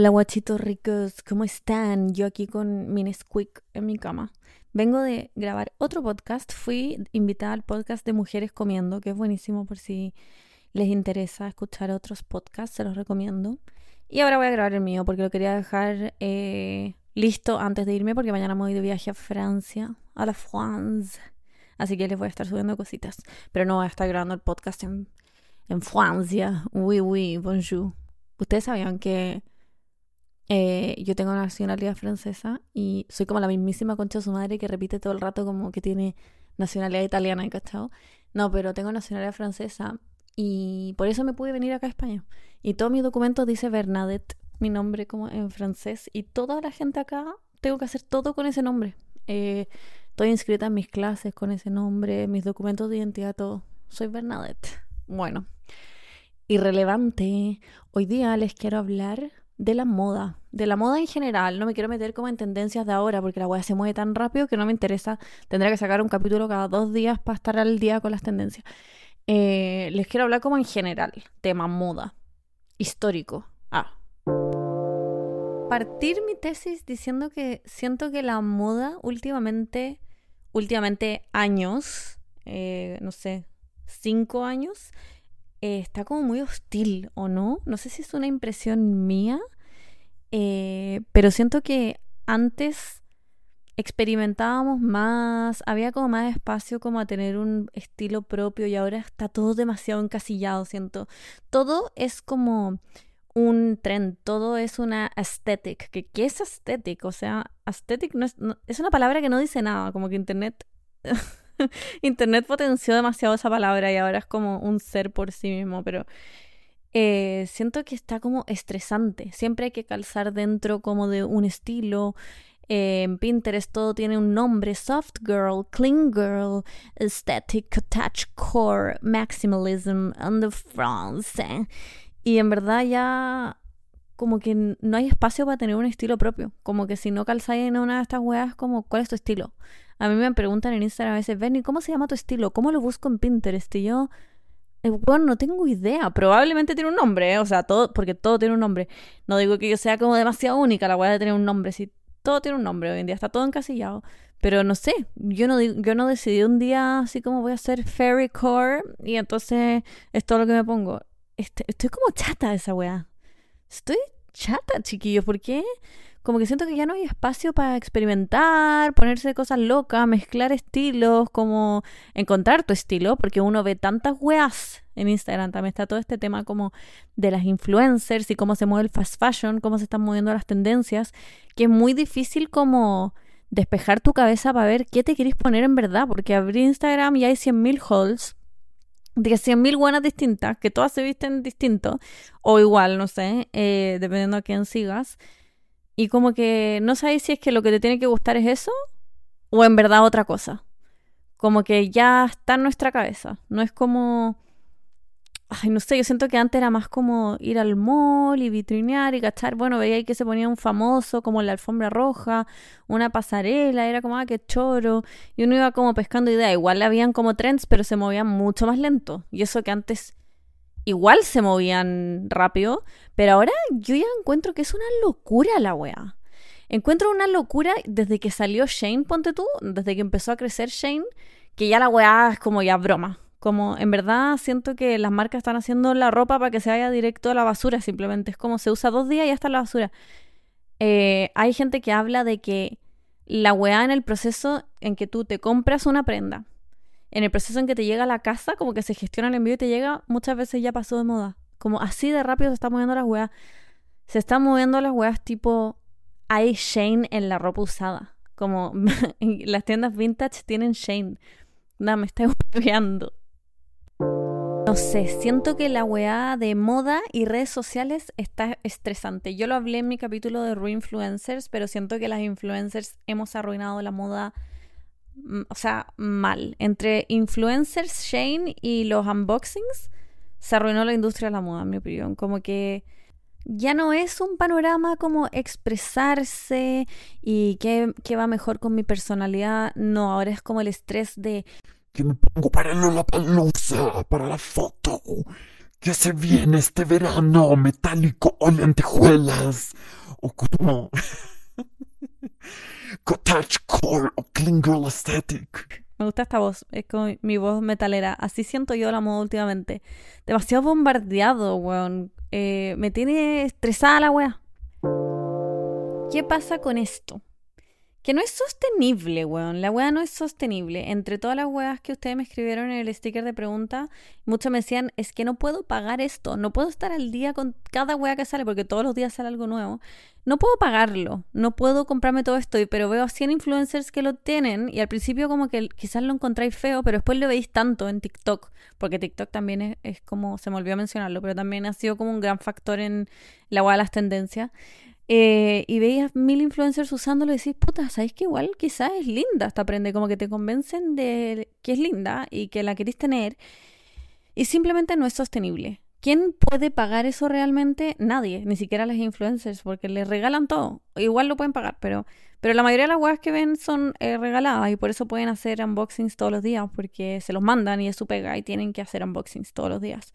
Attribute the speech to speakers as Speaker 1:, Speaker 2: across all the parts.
Speaker 1: Hola guachitos ricos, ¿cómo están? Yo aquí con mi Nesquik en mi cama. Vengo de grabar otro podcast. Fui invitada al podcast de Mujeres Comiendo, que es buenísimo por si les interesa escuchar otros podcasts, se los recomiendo. Y ahora voy a grabar el mío porque lo quería dejar eh, listo antes de irme porque mañana me voy de viaje a Francia, a la France. Así que les voy a estar subiendo cositas. Pero no voy a estar grabando el podcast en, Francia. Oui, bonjour. Ustedes sabían que eh, yo tengo nacionalidad francesa y soy como la mismísima concha de su madre que repite todo el rato como que tiene nacionalidad italiana, ¿cachao? No, pero tengo nacionalidad francesa y por eso me pude venir acá a España. Y todo mi documento dice Bernadette, mi nombre como en francés, y toda la gente acá tengo que hacer todo con ese nombre. Eh, estoy inscrita en mis clases con ese nombre, mis documentos de identidad, todo. Soy Bernadette. Bueno, irrelevante. Hoy día les quiero hablar de la moda, de la moda en general. No me quiero meter como en tendencias de ahora porque la weá se mueve tan rápido que no me interesa. Tendré que sacar un capítulo cada dos días para estar al día con las tendencias. Eh, les quiero hablar como en general, tema moda, histórico. Ah. Partir mi tesis diciendo que siento que la moda últimamente, últimamente años, eh, no sé, cinco años, eh, está como muy hostil, ¿o no? No sé si es una impresión mía, eh, pero siento que antes experimentábamos más, había como más espacio como a tener un estilo propio y ahora está todo demasiado encasillado, siento. Todo es como un trend, todo es una aesthetic. ¿Qué, qué es aesthetic? O sea, aesthetic no es, es una palabra que no dice nada, como que internet Internet potenció demasiado esa palabra y ahora es como un ser por sí mismo, pero eh, siento que está como estresante. Siempre hay que calzar dentro como de un estilo. Eh, en Pinterest todo tiene un nombre, soft girl, clean girl, aesthetic, touch core, maximalism, and the France. Y en verdad ya como que no hay espacio para tener un estilo propio. Como que si no calzáis en una de estas weas, como, ¿cuál es tu estilo? A mí me preguntan en Instagram a veces, Benny, ¿cómo se llama tu estilo? ¿Cómo lo busco en Pinterest? Y yo, eh, bueno, no tengo idea. Probablemente tiene un nombre, ¿eh? o sea, todo, porque todo tiene un nombre. No digo que yo sea como demasiado única la wea de tener un nombre. Sí, todo tiene un nombre hoy en día, está todo encasillado. Pero no sé, yo no, yo no decidí un día así como voy a hacer fairy core y entonces es todo lo que me pongo. Este, estoy como chata esa wea. Estoy chata, chiquillos. ¿Por qué? Como que siento que ya no hay espacio para experimentar, ponerse cosas locas, mezclar estilos, como encontrar tu estilo, porque uno ve tantas weas en Instagram. También está todo este tema como de las influencers y cómo se mueve el fast fashion, cómo se están moviendo las tendencias, que es muy difícil como despejar tu cabeza para ver qué te querés poner en verdad, porque abrí Instagram y hay 100.000 hauls de 100.000 buenas distintas, que todas se visten distinto, o igual, no sé, eh, dependiendo a quién sigas. Y como que no sabes si es que lo que te tiene que gustar es eso, o en verdad otra cosa. Como que ya está en nuestra cabeza. No es como Ay, no sé, yo siento que antes era más como ir al mall y vitrinear y cachar. Bueno, veía ahí que se ponía un famoso, como la alfombra roja, una pasarela, era como, ah, qué choro. Y uno iba como pescando ideas. Igual habían como trends, pero se movían mucho más lento. Y eso que antes igual se movían rápido, pero ahora yo ya encuentro que es una locura la wea. Encuentro una locura desde que salió Shane, ponte tú, desde que empezó a crecer Shane, que ya la wea es como ya broma. Como en verdad siento que las marcas están haciendo la ropa para que se vaya directo a la basura, simplemente es como se usa dos días y ya está la basura. Eh, hay gente que habla de que la weá en el proceso en que tú te compras una prenda, en el proceso en que te llega a la casa, como que se gestiona el envío y te llega, muchas veces ya pasó de moda. Como así de rápido se están moviendo las weas. Se están moviendo las weas tipo hay Shane en la ropa usada. Como las tiendas vintage tienen Shane. Nada, me estoy olvidando. No sé, siento que la weá de moda y redes sociales está estresante. Yo lo hablé en mi capítulo de Reinfluencers, pero siento que las influencers hemos arruinado la moda, o sea, mal. Entre influencers, Shane y los unboxings, se arruinó la industria de la moda, en mi opinión. Como que ya no es un panorama como expresarse y qué, qué va mejor con mi personalidad. No, ahora es como el estrés de
Speaker 2: que me pongo para la palusa, para la foto, que se viene este verano metálico o lentejuelas o como o.
Speaker 1: Me gusta esta voz, es como mi voz metalera. Así siento yo la moda últimamente. Demasiado bombardeado, weón. Eh, me tiene estresada la weá. ¿Qué pasa con esto? Que no es sostenible, weón. La weá no es sostenible. Entre todas las weas que ustedes me escribieron en el sticker de pregunta, muchos me decían, es que no puedo pagar esto. No puedo estar al día con cada wea que sale, porque todos los días sale algo nuevo. No puedo pagarlo. No puedo comprarme todo esto. Pero veo a 100 influencers que lo tienen y al principio como que quizás lo encontráis feo, pero después lo veis tanto en TikTok. Porque TikTok también es, como, se me olvidó mencionarlo, pero también ha sido como un gran factor en la wea de las tendencias. Eh, y veías mil influencers usándolo y decís, puta, ¿sabéis que igual quizás es linda esta prende? Como que te convencen de que es linda y que la queréis tener y simplemente no es sostenible. ¿Quién puede pagar eso realmente? Nadie, ni siquiera las influencers, porque les regalan todo. Igual lo pueden pagar, pero, pero la mayoría de las webs que ven son eh, regaladas y por eso pueden hacer unboxings todos los días, porque se los mandan y es su pega y tienen que hacer unboxings todos los días.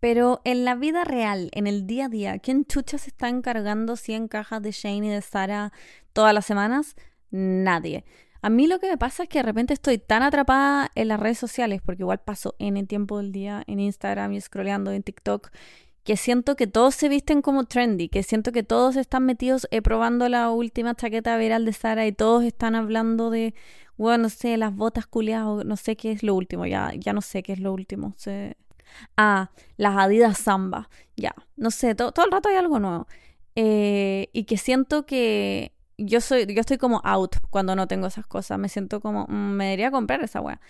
Speaker 1: Pero en la vida real, en el día a día, ¿quién chucha se está encargando 100 cajas de Shane y de Sara todas las semanas? Nadie. A mí lo que me pasa es que de repente estoy tan atrapada en las redes sociales, porque igual paso en el tiempo del día en Instagram y scrolleando en TikTok, que siento que todos se visten como trendy, que siento que todos están metidos eh, probando la última chaqueta viral de Sara y todos están hablando de, bueno, no sé, las botas culiadas, no sé qué es lo último, ya, ya no sé qué es lo último. Se, Ah, las Adidas Samba. Ya, no sé, todo, el rato hay algo nuevo. Eh, y que siento que yo soy, yo estoy como out cuando no tengo esas cosas. Me siento como, mm, me debería comprar esa wea.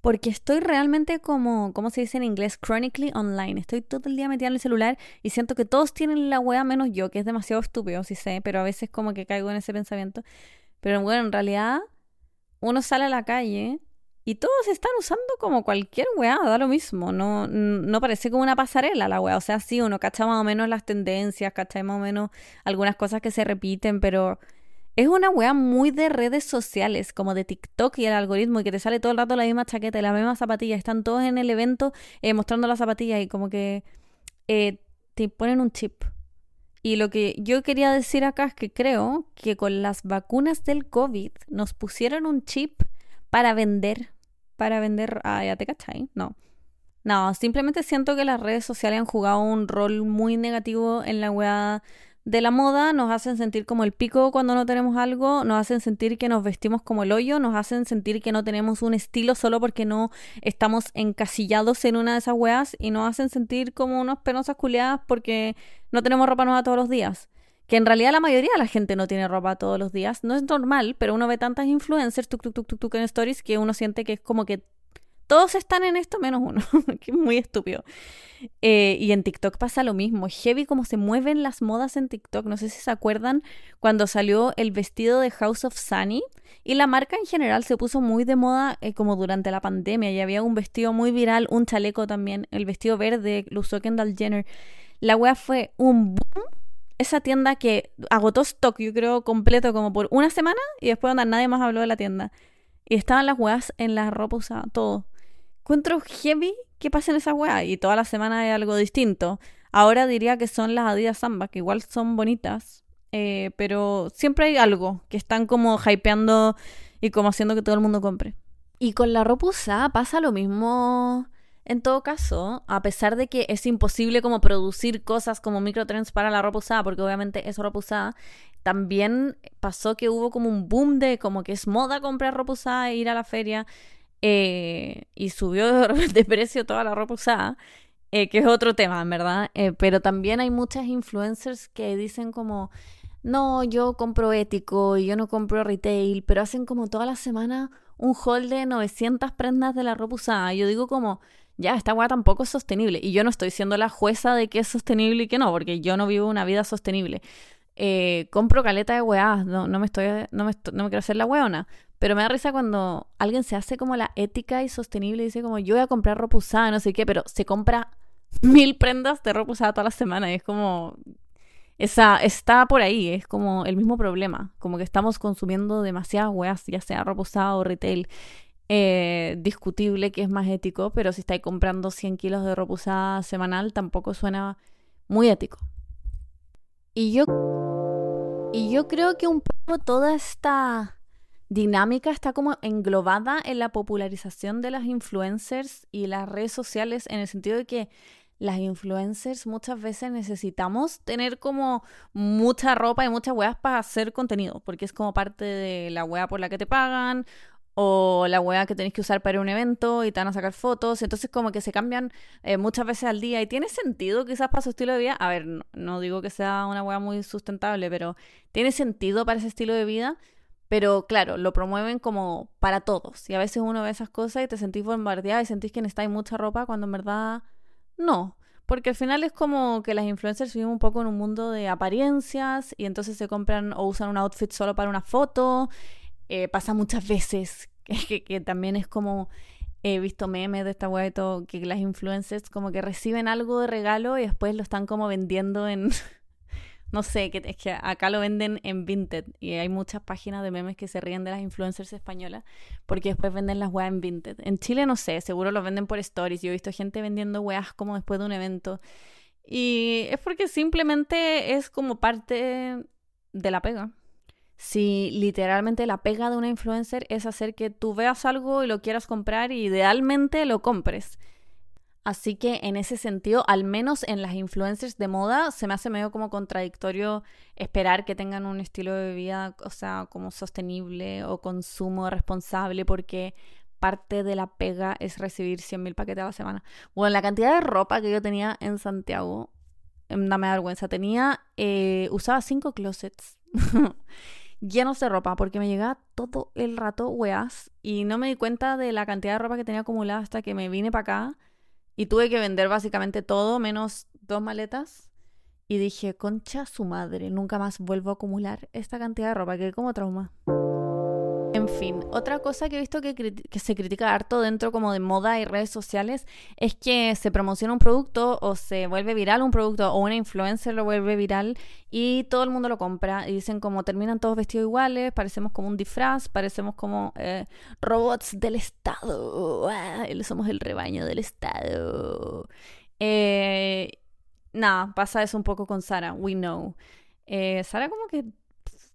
Speaker 1: Porque estoy realmente como, ¿cómo se dice en inglés? Chronically online. Estoy todo el día metida en el celular y siento que todos tienen la wea menos yo, que es demasiado estúpido, sí sé, pero a veces como que caigo en ese pensamiento. Pero bueno, en realidad uno sale a la calle y todos están usando como cualquier weá, da lo mismo. No, no parece como una pasarela la weá. O sea, sí, uno cacha más o menos las tendencias, cacha más o menos algunas cosas que se repiten, pero es una weá muy de redes sociales, como de TikTok y el algoritmo, y que te sale todo el rato la misma chaqueta y la misma zapatilla. Están todos en el evento eh, mostrando las zapatillas y como que eh, te ponen un chip. Y lo que yo quería decir acá es que creo que con las vacunas del COVID nos pusieron un chip para vender para vender. Ah, ya te cachai. No. No, simplemente siento que las redes sociales han jugado un rol muy negativo en la weá de la moda, nos hacen sentir como el pico cuando no tenemos algo, nos hacen sentir que nos vestimos como el hoyo, nos hacen sentir que no tenemos un estilo solo porque no estamos encasillados en una de esas weas y nos hacen sentir como unos penosas culiadas porque no tenemos ropa nueva todos los días que en realidad la mayoría de la gente no tiene ropa todos los días. No es normal, pero uno ve tantas influencers tuk, tuk, tuk, tuk, en stories que uno siente que es como que todos están en esto menos uno, que es muy estúpido. Eh, y en TikTok pasa lo mismo. Heavy como se mueven las modas en TikTok. No sé si se acuerdan cuando salió el vestido de House of Sunny. Y la marca en general se puso muy de moda eh, como durante la pandemia. Y había un vestido muy viral, un chaleco también. El vestido verde lo usó Kendall Jenner. La wea fue un boom esa tienda que agotó stock, yo creo, completo como por una semana y después nadie más habló de la tienda. Y estaban las weas en la ropa usada, todo. Encuentro heavy que pasen esas weas y toda la semana hay algo distinto. Ahora diría que son las Adidas Samba, que igual son bonitas, eh, pero siempre hay algo que están como hypeando y como haciendo que todo el mundo compre. Y con la ropa usada pasa lo mismo en todo caso, a pesar de que es imposible como producir cosas como microtrends para la ropa usada, porque obviamente es ropa usada, también pasó que hubo como un boom de como que es moda comprar ropa usada e ir a la feria eh, y subió de precio toda la ropa usada, eh, que es otro tema, verdad. Eh, pero también hay muchas influencers que dicen como, no, yo compro ético y yo no compro retail, pero hacen como toda la semana un haul de 900 prendas de la ropa usada. Yo digo como ya, esta weá tampoco es sostenible. Y yo no estoy siendo la jueza de que es sostenible y que no, porque yo no vivo una vida sostenible. Eh, compro caleta de weá, no, no, me estoy, no, me no me quiero hacer la weona. Pero me da risa cuando alguien se hace como la ética y sostenible y dice como yo voy a comprar ropa usada, no sé qué, pero se compra mil prendas de ropa usada toda la semana y es como... Esa, está por ahí, es como el mismo problema, como que estamos consumiendo demasiadas weas, ya sea ropa usada o retail, eh, discutible que es más ético, pero si estáis comprando 100 kilos de ropa usada semanal, tampoco suena muy ético. Y yo, y yo creo que un poco toda esta dinámica está como englobada en la popularización de las influencers y las redes sociales en el sentido de que las influencers muchas veces necesitamos tener como mucha ropa y muchas weas para hacer contenido, porque es como parte de la wea por la que te pagan o la wea que tenés que usar para un evento y te van a sacar fotos, entonces como que se cambian eh, muchas veces al día. Y tiene sentido quizás para su estilo de vida, a ver, no, digo que sea una wea muy sustentable, pero tiene sentido para ese estilo de vida, pero claro, lo promueven como para todos. Y a veces uno ve esas cosas y te sentís bombardeada y sentís que necesitáis mucha ropa cuando en verdad no. Porque al final es como que las influencers viven un poco en un mundo de apariencias y entonces se compran o usan un outfit solo para una foto eh, pasa muchas veces, que, también es como, he visto memes de esta web que las influencers como que reciben algo de regalo y después lo están como vendiendo en, no sé, que, es que acá lo venden en Vinted y hay muchas páginas de memes que se ríen de las influencers españolas porque después venden las weas en Vinted. En Chile no sé, seguro lo venden por stories. Yo he visto gente vendiendo weas como después de un evento. Y es porque simplemente es como parte de la pega si literalmente la pega de una influencer es hacer que tú veas algo y lo quieras comprar y idealmente lo compres. Así que en ese sentido, al menos en las influencers de moda, se me hace medio como contradictorio esperar que tengan un estilo de vida, o sea, como sostenible o consumo responsable, porque parte de la pega es recibir 100.000 paquetes a la semana. Bueno, la cantidad de ropa que yo tenía en Santiago, no me da vergüenza, tenía, eh, usaba cinco closets. llenos de ropa porque me llegaba todo el rato weas y no me di cuenta de la cantidad de ropa que tenía acumulada hasta que me vine para acá y tuve que vender básicamente todo menos dos maletas y dije, concha su madre, nunca más vuelvo a acumular esta cantidad de ropa, que como trauma. En fin, otra cosa que he visto que, se critica harto dentro como de moda y redes sociales es que se promociona un producto o se vuelve viral un producto o una influencer lo vuelve viral y todo el mundo lo compra y dicen como terminan todos vestidos iguales, parecemos como un disfraz, parecemos como eh, robots del Estado, ah, somos el rebaño del Estado. Eh, nada, pasa eso un poco con Sara, we know. Eh, Sara como que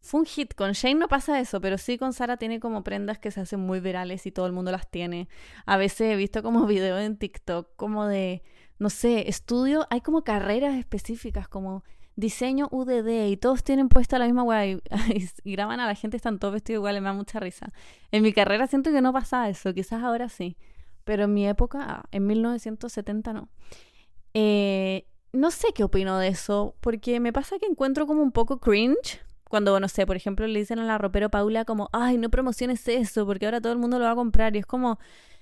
Speaker 1: fue un hit. Con Shane no pasa eso, pero sí con Sara tiene como prendas que se hacen muy virales y todo el mundo las tiene. A veces he visto como videos en TikTok como de, no sé, estudio, hay como carreras específicas como diseño UDD y todos tienen puesta la misma weá y, graban a la gente, están todos vestidos iguales, me da mucha risa. En mi carrera siento que no pasa eso, quizás ahora sí, pero en mi época, en 1970 no. Eh, no sé qué opino de eso, porque me pasa que encuentro como un poco cringe cuando, no sé, por ejemplo, le dicen a la ropero Paula como, ay, no promociones eso, porque ahora todo el mundo lo va a comprar. Y es como,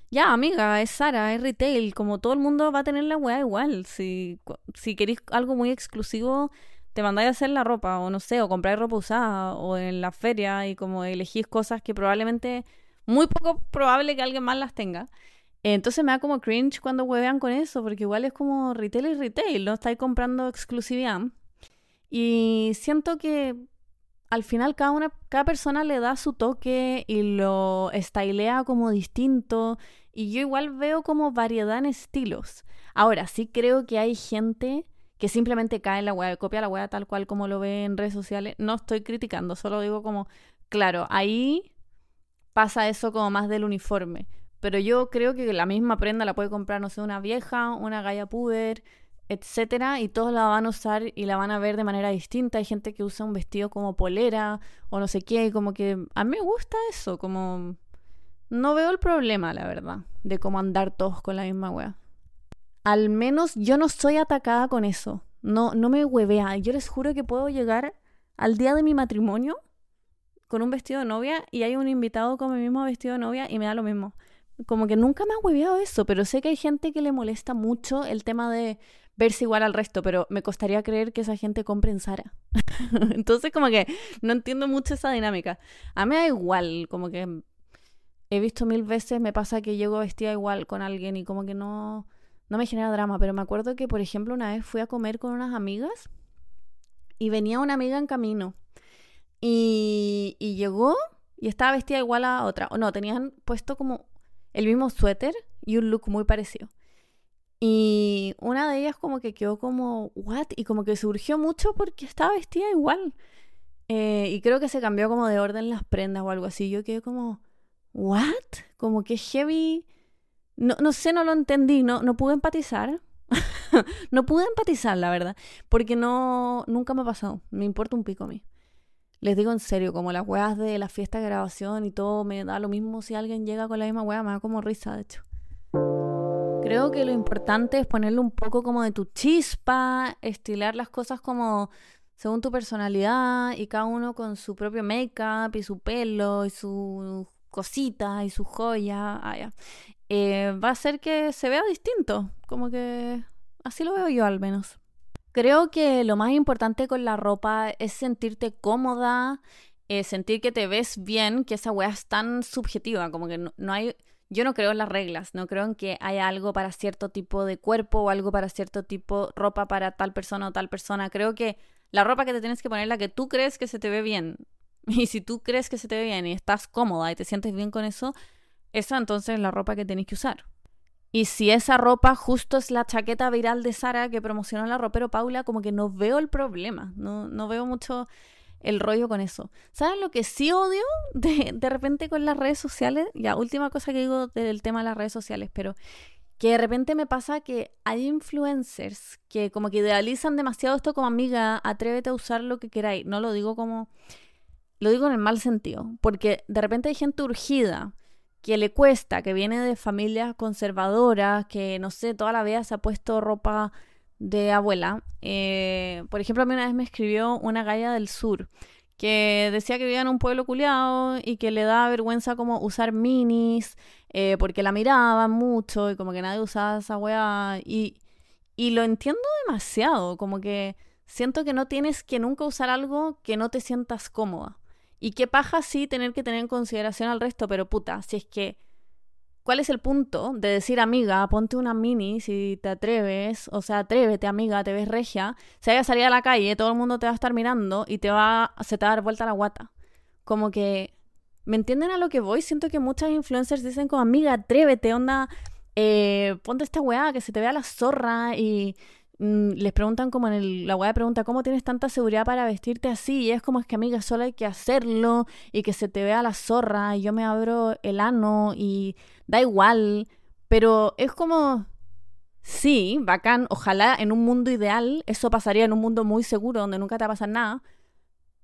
Speaker 1: ya, amiga, es Sara, es retail, como todo el mundo va a tener la weá igual. Si, si queréis algo muy exclusivo, te mandáis a hacer la ropa, o no sé, o compráis ropa usada, o en la feria, y como elegís cosas que probablemente, muy poco probable que alguien más las tenga. Entonces me da como cringe cuando huevean con eso, porque igual es como retail y retail, no estáis comprando exclusividad. Y siento que al final cada, una, cada persona le da su toque y lo estylea como distinto. Y yo igual veo como variedad en estilos. Ahora, sí creo que hay gente que simplemente cae en la web, copia la web tal cual como lo ve en redes sociales. No estoy criticando, solo digo como, claro, ahí pasa eso como más del uniforme. Pero yo creo que la misma prenda la puede comprar, no sé, una vieja, una galla puber, etcétera, y todos la van a usar y la van a ver de manera distinta. Hay gente que usa un vestido como polera o no sé qué, y como que a mí me gusta eso, como no veo el problema, la verdad, de cómo andar todos con la misma wea. Al menos yo no soy atacada con eso. No, no me huevea. Yo les juro que puedo llegar al día de mi matrimonio con un vestido de novia y hay un invitado con mi mismo vestido de novia y me da lo mismo. Como que nunca me ha hueveado eso, pero sé que hay gente que le molesta mucho el tema de verse igual al resto, pero me costaría creer que esa gente compre en Sara. Entonces como que no entiendo mucho esa dinámica. A mí da igual, como que he visto mil veces, me pasa que llego vestida igual con alguien y como que no, no me genera drama, pero me acuerdo que, por ejemplo, una vez fui a comer con unas amigas y venía una amiga en camino y, y llegó y estaba vestida igual a otra. O no, tenían puesto como el mismo suéter y un look muy parecido. Y una de ellas como que quedó como, ¿what? Y como que surgió mucho porque estaba vestida igual. Eh, y creo que se cambió como de orden las prendas o algo así. Yo quedé como, ¿what? Como que heavy. No, no sé, no lo entendí, no, no pude empatizar. no pude empatizar, la verdad. Porque no, nunca me ha pasado. Me importa un pico a mí. Les digo en serio, como las weas de la fiesta de grabación y todo, me da lo mismo si alguien llega con la misma wea, me da como risa, de hecho. Creo que lo importante es ponerle un poco como de tu chispa, estilar las cosas como según tu personalidad y cada uno con su propio make-up y su pelo y su cosita y su joya. Ah, eh, va a hacer que se vea distinto, como que así lo veo yo al menos. Creo que lo más importante con la ropa es sentirte cómoda, eh, sentir que te ves bien, que esa weá es tan subjetiva, como que no hay yo no creo en las reglas, no creo en que haya algo para cierto tipo de cuerpo o algo para cierto tipo ropa para tal persona o tal persona. Creo que la ropa que te tienes que poner la que tú crees que se te ve bien. Y si tú crees que se te ve bien y estás cómoda y te sientes bien con eso, esa entonces es la ropa que tenés que usar. Y si esa ropa justo es la chaqueta viral de Sara que promocionó la ropero Paula, como que no veo el problema, no, no veo mucho el rollo con eso. ¿Saben lo que sí odio de, de repente con las redes sociales? Ya, última cosa que digo del tema de las redes sociales, pero que de repente me pasa que hay influencers que como que idealizan demasiado esto como amiga, atrévete a usar lo que queráis. No lo digo como... Lo digo en el mal sentido, porque de repente hay gente urgida que le cuesta, que viene de familias conservadoras, que no sé, toda la vida se ha puesto ropa de abuela. Eh, por ejemplo, a mí una vez me escribió una galla del sur que decía que vivía en un pueblo culiado y que le daba vergüenza como usar minis eh, porque la miraban mucho y como que nadie usaba esa weá. Y, y lo entiendo demasiado, como que siento que no tienes que nunca usar algo que no te sientas cómoda. Y qué paja sí tener que tener en consideración al resto, pero puta, si es que ¿Cuál es el punto de decir, amiga, ponte una mini si te atreves? O sea, atrévete, amiga, te ves regia. Si vaya a salir a la calle, todo el mundo te va a estar mirando y te va, se te va a dar vuelta la guata. Como que, ¿me entienden a lo que voy? Siento que muchas influencers dicen como, amiga, atrévete, onda, eh, ponte esta weá, que se te vea la zorra y les preguntan como en el, la web pregunta, ¿cómo tienes tanta seguridad para vestirte así? Y es como es que amiga, solo hay que hacerlo y que se te vea la zorra y yo me abro el ano y da igual, pero es como, sí, bacán, ojalá en un mundo ideal eso pasaría en un mundo muy seguro donde nunca te va a pasar nada,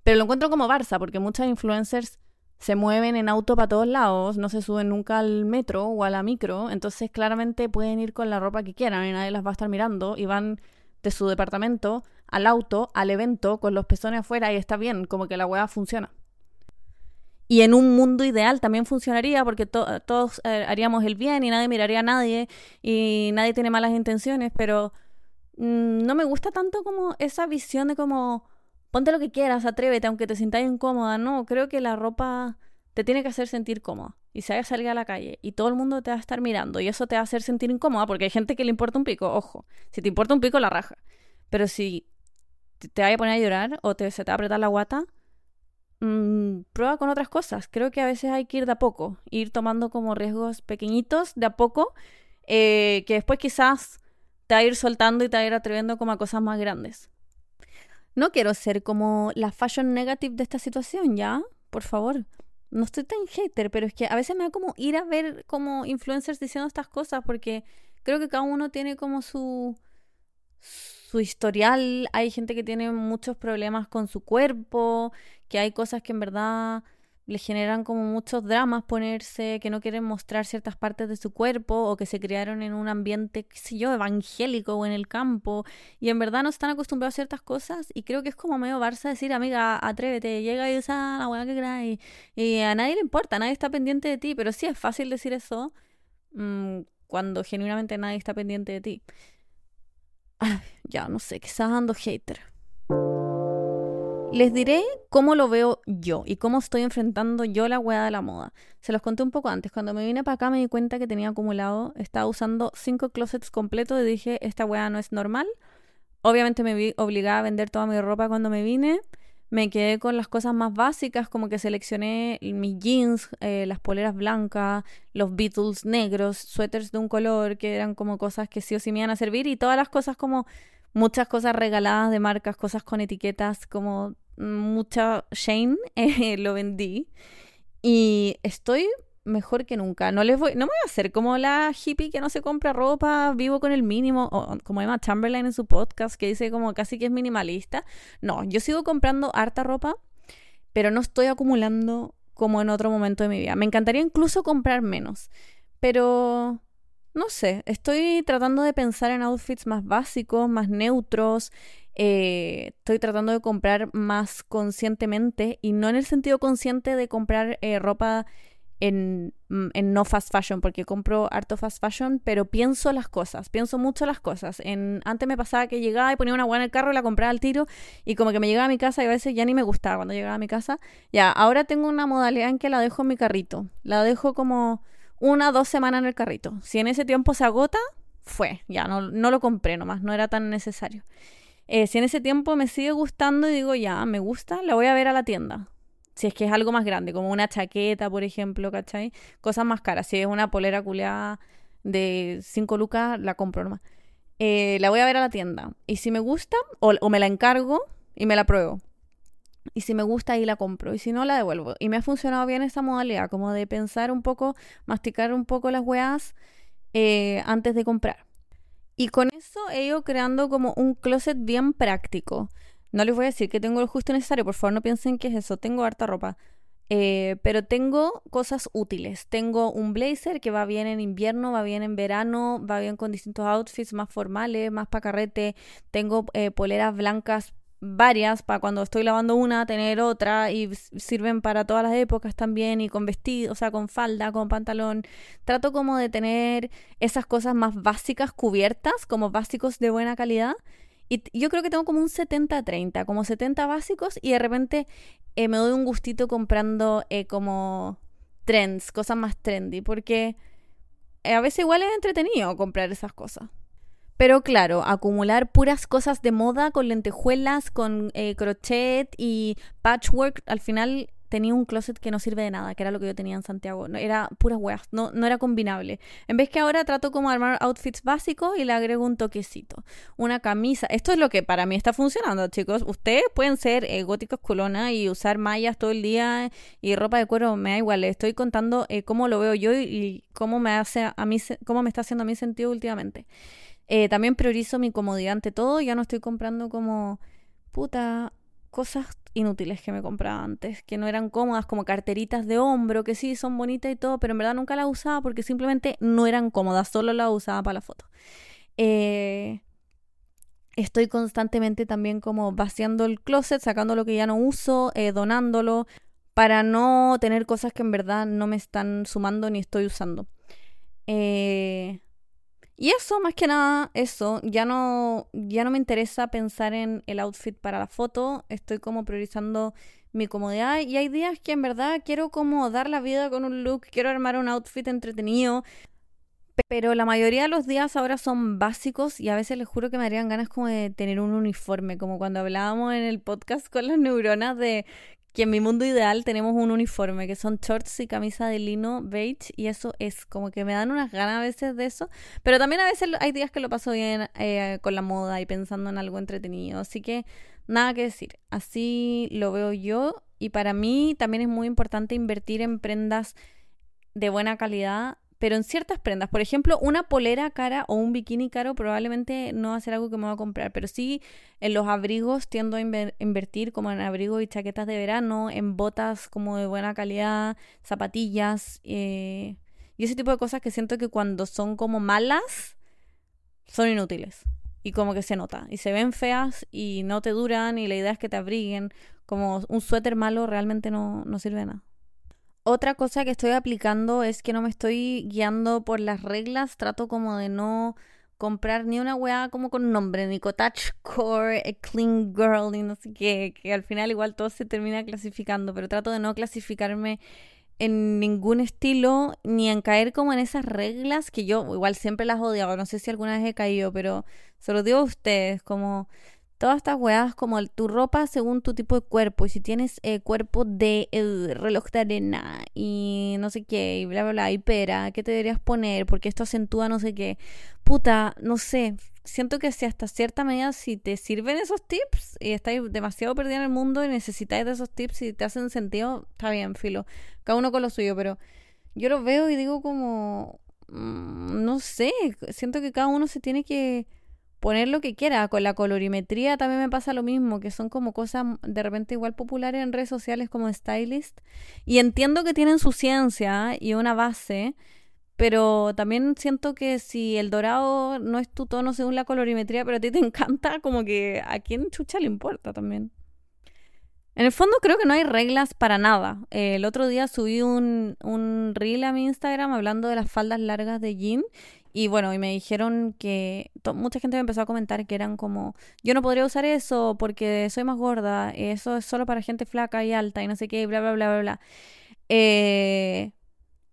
Speaker 1: pero lo encuentro como Barça porque muchas influencers se mueven en auto para todos lados, no se suben nunca al metro o a la micro, entonces claramente pueden ir con la ropa que quieran y nadie las va a estar mirando y van de su departamento al auto, al evento, con los pezones afuera y está bien, como que la hueá funciona. Y en un mundo ideal también funcionaría porque todos eh, haríamos el bien y nadie miraría a nadie y nadie tiene malas intenciones, pero mm, no me gusta tanto como esa visión de como ponte lo que quieras, atrévete, aunque te sientas incómoda. No, creo que la ropa te tiene que hacer sentir cómoda. Y si vas a salir a la calle y todo el mundo te va a estar mirando y eso te va a hacer sentir incómoda porque hay gente que le importa un pico, ojo, si te importa un pico la raja. Pero si te vaya a poner a llorar o te, se te va a apretar la guata, mmm, prueba con otras cosas. Creo que a veces hay que ir de a poco, ir tomando como riesgos pequeñitos de a poco, eh, que después quizás te va a ir soltando y te va a ir atreviendo como a cosas más grandes. No quiero ser como la fashion negative de esta situación, ¿ya? Por favor. No estoy tan hater, pero es que a veces me da como ir a ver como influencers diciendo estas cosas porque creo que cada uno tiene como su su historial, hay gente que tiene muchos problemas con su cuerpo, que hay cosas que en verdad le generan como muchos dramas ponerse, que no quieren mostrar ciertas partes de su cuerpo o que se criaron en un ambiente, qué sé yo, evangélico o en el campo y en verdad no están acostumbrados a ciertas cosas y creo que es como medio Barça decir, amiga, atrévete, llega y usa la hueá que quieras y, a nadie le importa, nadie está pendiente de ti, pero sí es fácil decir eso mm, cuando genuinamente nadie está pendiente de ti. ya, no sé, quizás ando hater. Les diré cómo lo veo yo y cómo estoy enfrentando yo la hueá de la moda. Se los conté un poco antes. Cuando me vine para acá me di cuenta que tenía acumulado, estaba usando cinco closets completos y dije, esta hueá no es normal. Obviamente me vi obligada a vender toda mi ropa cuando me vine. me quedé con las cosas más básicas, como que seleccioné mis jeans, eh, las poleras blancas, los Beatles negros, suéteres de un color, que eran como cosas que sí o sí me iban a servir, y todas las cosas como muchas cosas regaladas de marcas, cosas con etiquetas, como mucha Shane, eh, lo vendí. Y estoy mejor que nunca. No les voy, no me voy a hacer como la hippie que no se compra ropa, vivo con el mínimo, o como Emma Chamberlain en su podcast que dice como casi que es minimalista. No, yo sigo comprando harta ropa, pero no estoy acumulando como en otro momento de mi vida. Me encantaría incluso comprar menos, pero no sé, estoy tratando de pensar en outfits más básicos, más neutros. Eh, estoy tratando de comprar más conscientemente y no en el sentido consciente de comprar eh, ropa Mm, en, no fast fashion, porque compro harto fast fashion, pero pienso las cosas, pienso mucho las cosas. En, antes me pasaba que llegaba y ponía una buena en el carro y la compraba al tiro, y como que me llegaba a mi casa y a veces ya ni me gustaba cuando llegaba a mi casa. Ya, ahora tengo una modalidad en que la dejo en mi carrito. La dejo como una dos semanas en el carrito. Si en ese tiempo se agota, fue, ya, no, no lo compré nomás, no era tan necesario. Eh, si en ese tiempo me sigue gustando y digo, ya, me gusta, la voy a ver a la tienda si es que es algo más grande, como una chaqueta, por ejemplo, ¿cachai? Cosas más caras. Si es una polera culeada de 5 lucas, la compro nomás. Eh, la voy a ver a la tienda. Y si me gusta, o, me la encargo y me la pruebo. Y si me gusta, ahí la compro. Y si no, la devuelvo. Y me ha funcionado bien esa modalidad, como de pensar un poco, masticar un poco las weas eh, antes de comprar. Y con eso he ido creando como un closet bien práctico. No les voy a decir que tengo lo justo necesario, por favor no piensen que es eso, tengo harta ropa. Eh, pero tengo cosas útiles. Tengo un blazer que va bien en invierno, va bien en verano, va bien con distintos outfits más formales, más para carrete. Tengo eh, poleras blancas varias para cuando estoy lavando una, tener otra y sirven para todas las épocas también y con vestido, o sea, con falda, con pantalón. Trato como de tener esas cosas más básicas cubiertas, como básicos de buena calidad y yo creo que tengo como un 70-30, como 70 básicos y de repente eh, me doy un gustito comprando eh, como trends, cosas más trendy, porque eh, a veces igual es entretenido comprar esas cosas. Pero claro, acumular puras cosas de moda con lentejuelas, con crochet y patchwork, al final tenía un closet que no sirve de nada, que era lo que yo tenía en Santiago. Era puras weas, no, no era combinable. En vez que ahora trato como armar outfits básicos y le agrego un toquecito. Una camisa. Esto es lo que para mí está funcionando, chicos. Ustedes pueden ser eh, góticos colona y usar mallas todo el día y ropa de cuero, me da igual. Les estoy contando eh, cómo lo veo yo y, cómo me hace a mí, cómo me está haciendo a mí sentido últimamente. Eh, también priorizo mi comodidad ante todo. Ya no estoy comprando como puta cosas inútiles que me compraba antes, que no eran cómodas, como carteritas de hombro, que sí son bonitas y todo, pero en verdad nunca las usaba porque simplemente no eran cómodas, solo las usaba para la foto. Eh, estoy constantemente también como vaciando el closet, sacando lo que ya no uso, eh, donándolo, para no tener cosas que en verdad no me están sumando ni estoy usando. Eh, y eso, más que nada, eso, ya no, ya no me interesa pensar en el outfit para la foto, estoy como priorizando mi comodidad y hay días que en verdad quiero como dar la vida con un look, quiero armar un outfit entretenido, pero la mayoría de los días ahora son básicos y a veces les juro que me darían ganas como de tener un uniforme, como cuando hablábamos en el podcast con las neuronas de que en mi mundo ideal tenemos un uniforme, que son shorts y camisa de lino beige, y eso es como que me dan unas ganas a veces de eso, pero también a veces hay días que lo paso bien eh, con la moda y pensando en algo entretenido, así que nada que decir, así lo veo yo, y para mí también es muy importante invertir en prendas de buena calidad pero en ciertas prendas, por ejemplo, una polera cara o un bikini caro probablemente no va a ser algo que me voy a comprar, pero sí en los abrigos tiendo a invertir como en abrigos y chaquetas de verano, en botas como de buena calidad, zapatillas eh, y ese tipo de cosas que siento que cuando son como malas son inútiles y como que se nota y se ven feas y no te duran y la idea es que te abriguen, como un suéter malo realmente no, no sirve de nada. Otra cosa que estoy aplicando es que no me estoy guiando por las reglas, trato como de no comprar ni una weá como con nombre, ni Cottage Core, a Clean Girl, y no sé qué, que al final igual todo se termina clasificando, pero trato de no clasificarme en ningún estilo, ni en caer como en esas reglas que yo igual siempre las odiaba, no sé si alguna vez he caído, pero se lo digo a ustedes, como todas estas weas como el- tu ropa según tu tipo de cuerpo y si tienes eh, cuerpo de eh, reloj de arena y no sé qué y bla bla bla y pera, ¿qué te deberías poner? Porque esto acentúa no sé qué. Puta, no sé. Siento que si hasta cierta medida si te sirven esos tips y estáis demasiado perdida en el mundo y necesitáis de esos tips y te hacen sentido, está bien, filo. Cada uno con lo suyo, pero yo los veo y digo como, mm, no sé, siento que cada uno se tiene que poner lo que quiera. Con la colorimetría también me pasa lo mismo, que son como cosas de repente igual populares en redes sociales como stylist. Y entiendo que tienen su ciencia y una base, pero también siento que si el dorado no es tu tono según la colorimetría, pero a ti te encanta, como que a quién chucha le importa también. En el fondo creo que no hay reglas para nada. El otro día subí un, un reel a mi Instagram hablando de las faldas largas de jean y bueno, y me dijeron que mucha gente me empezó a comentar que eran como, yo no podría usar eso porque soy más gorda, eso es solo para gente flaca y alta y no sé qué, y bla, bla, bla, bla, bla. Eh,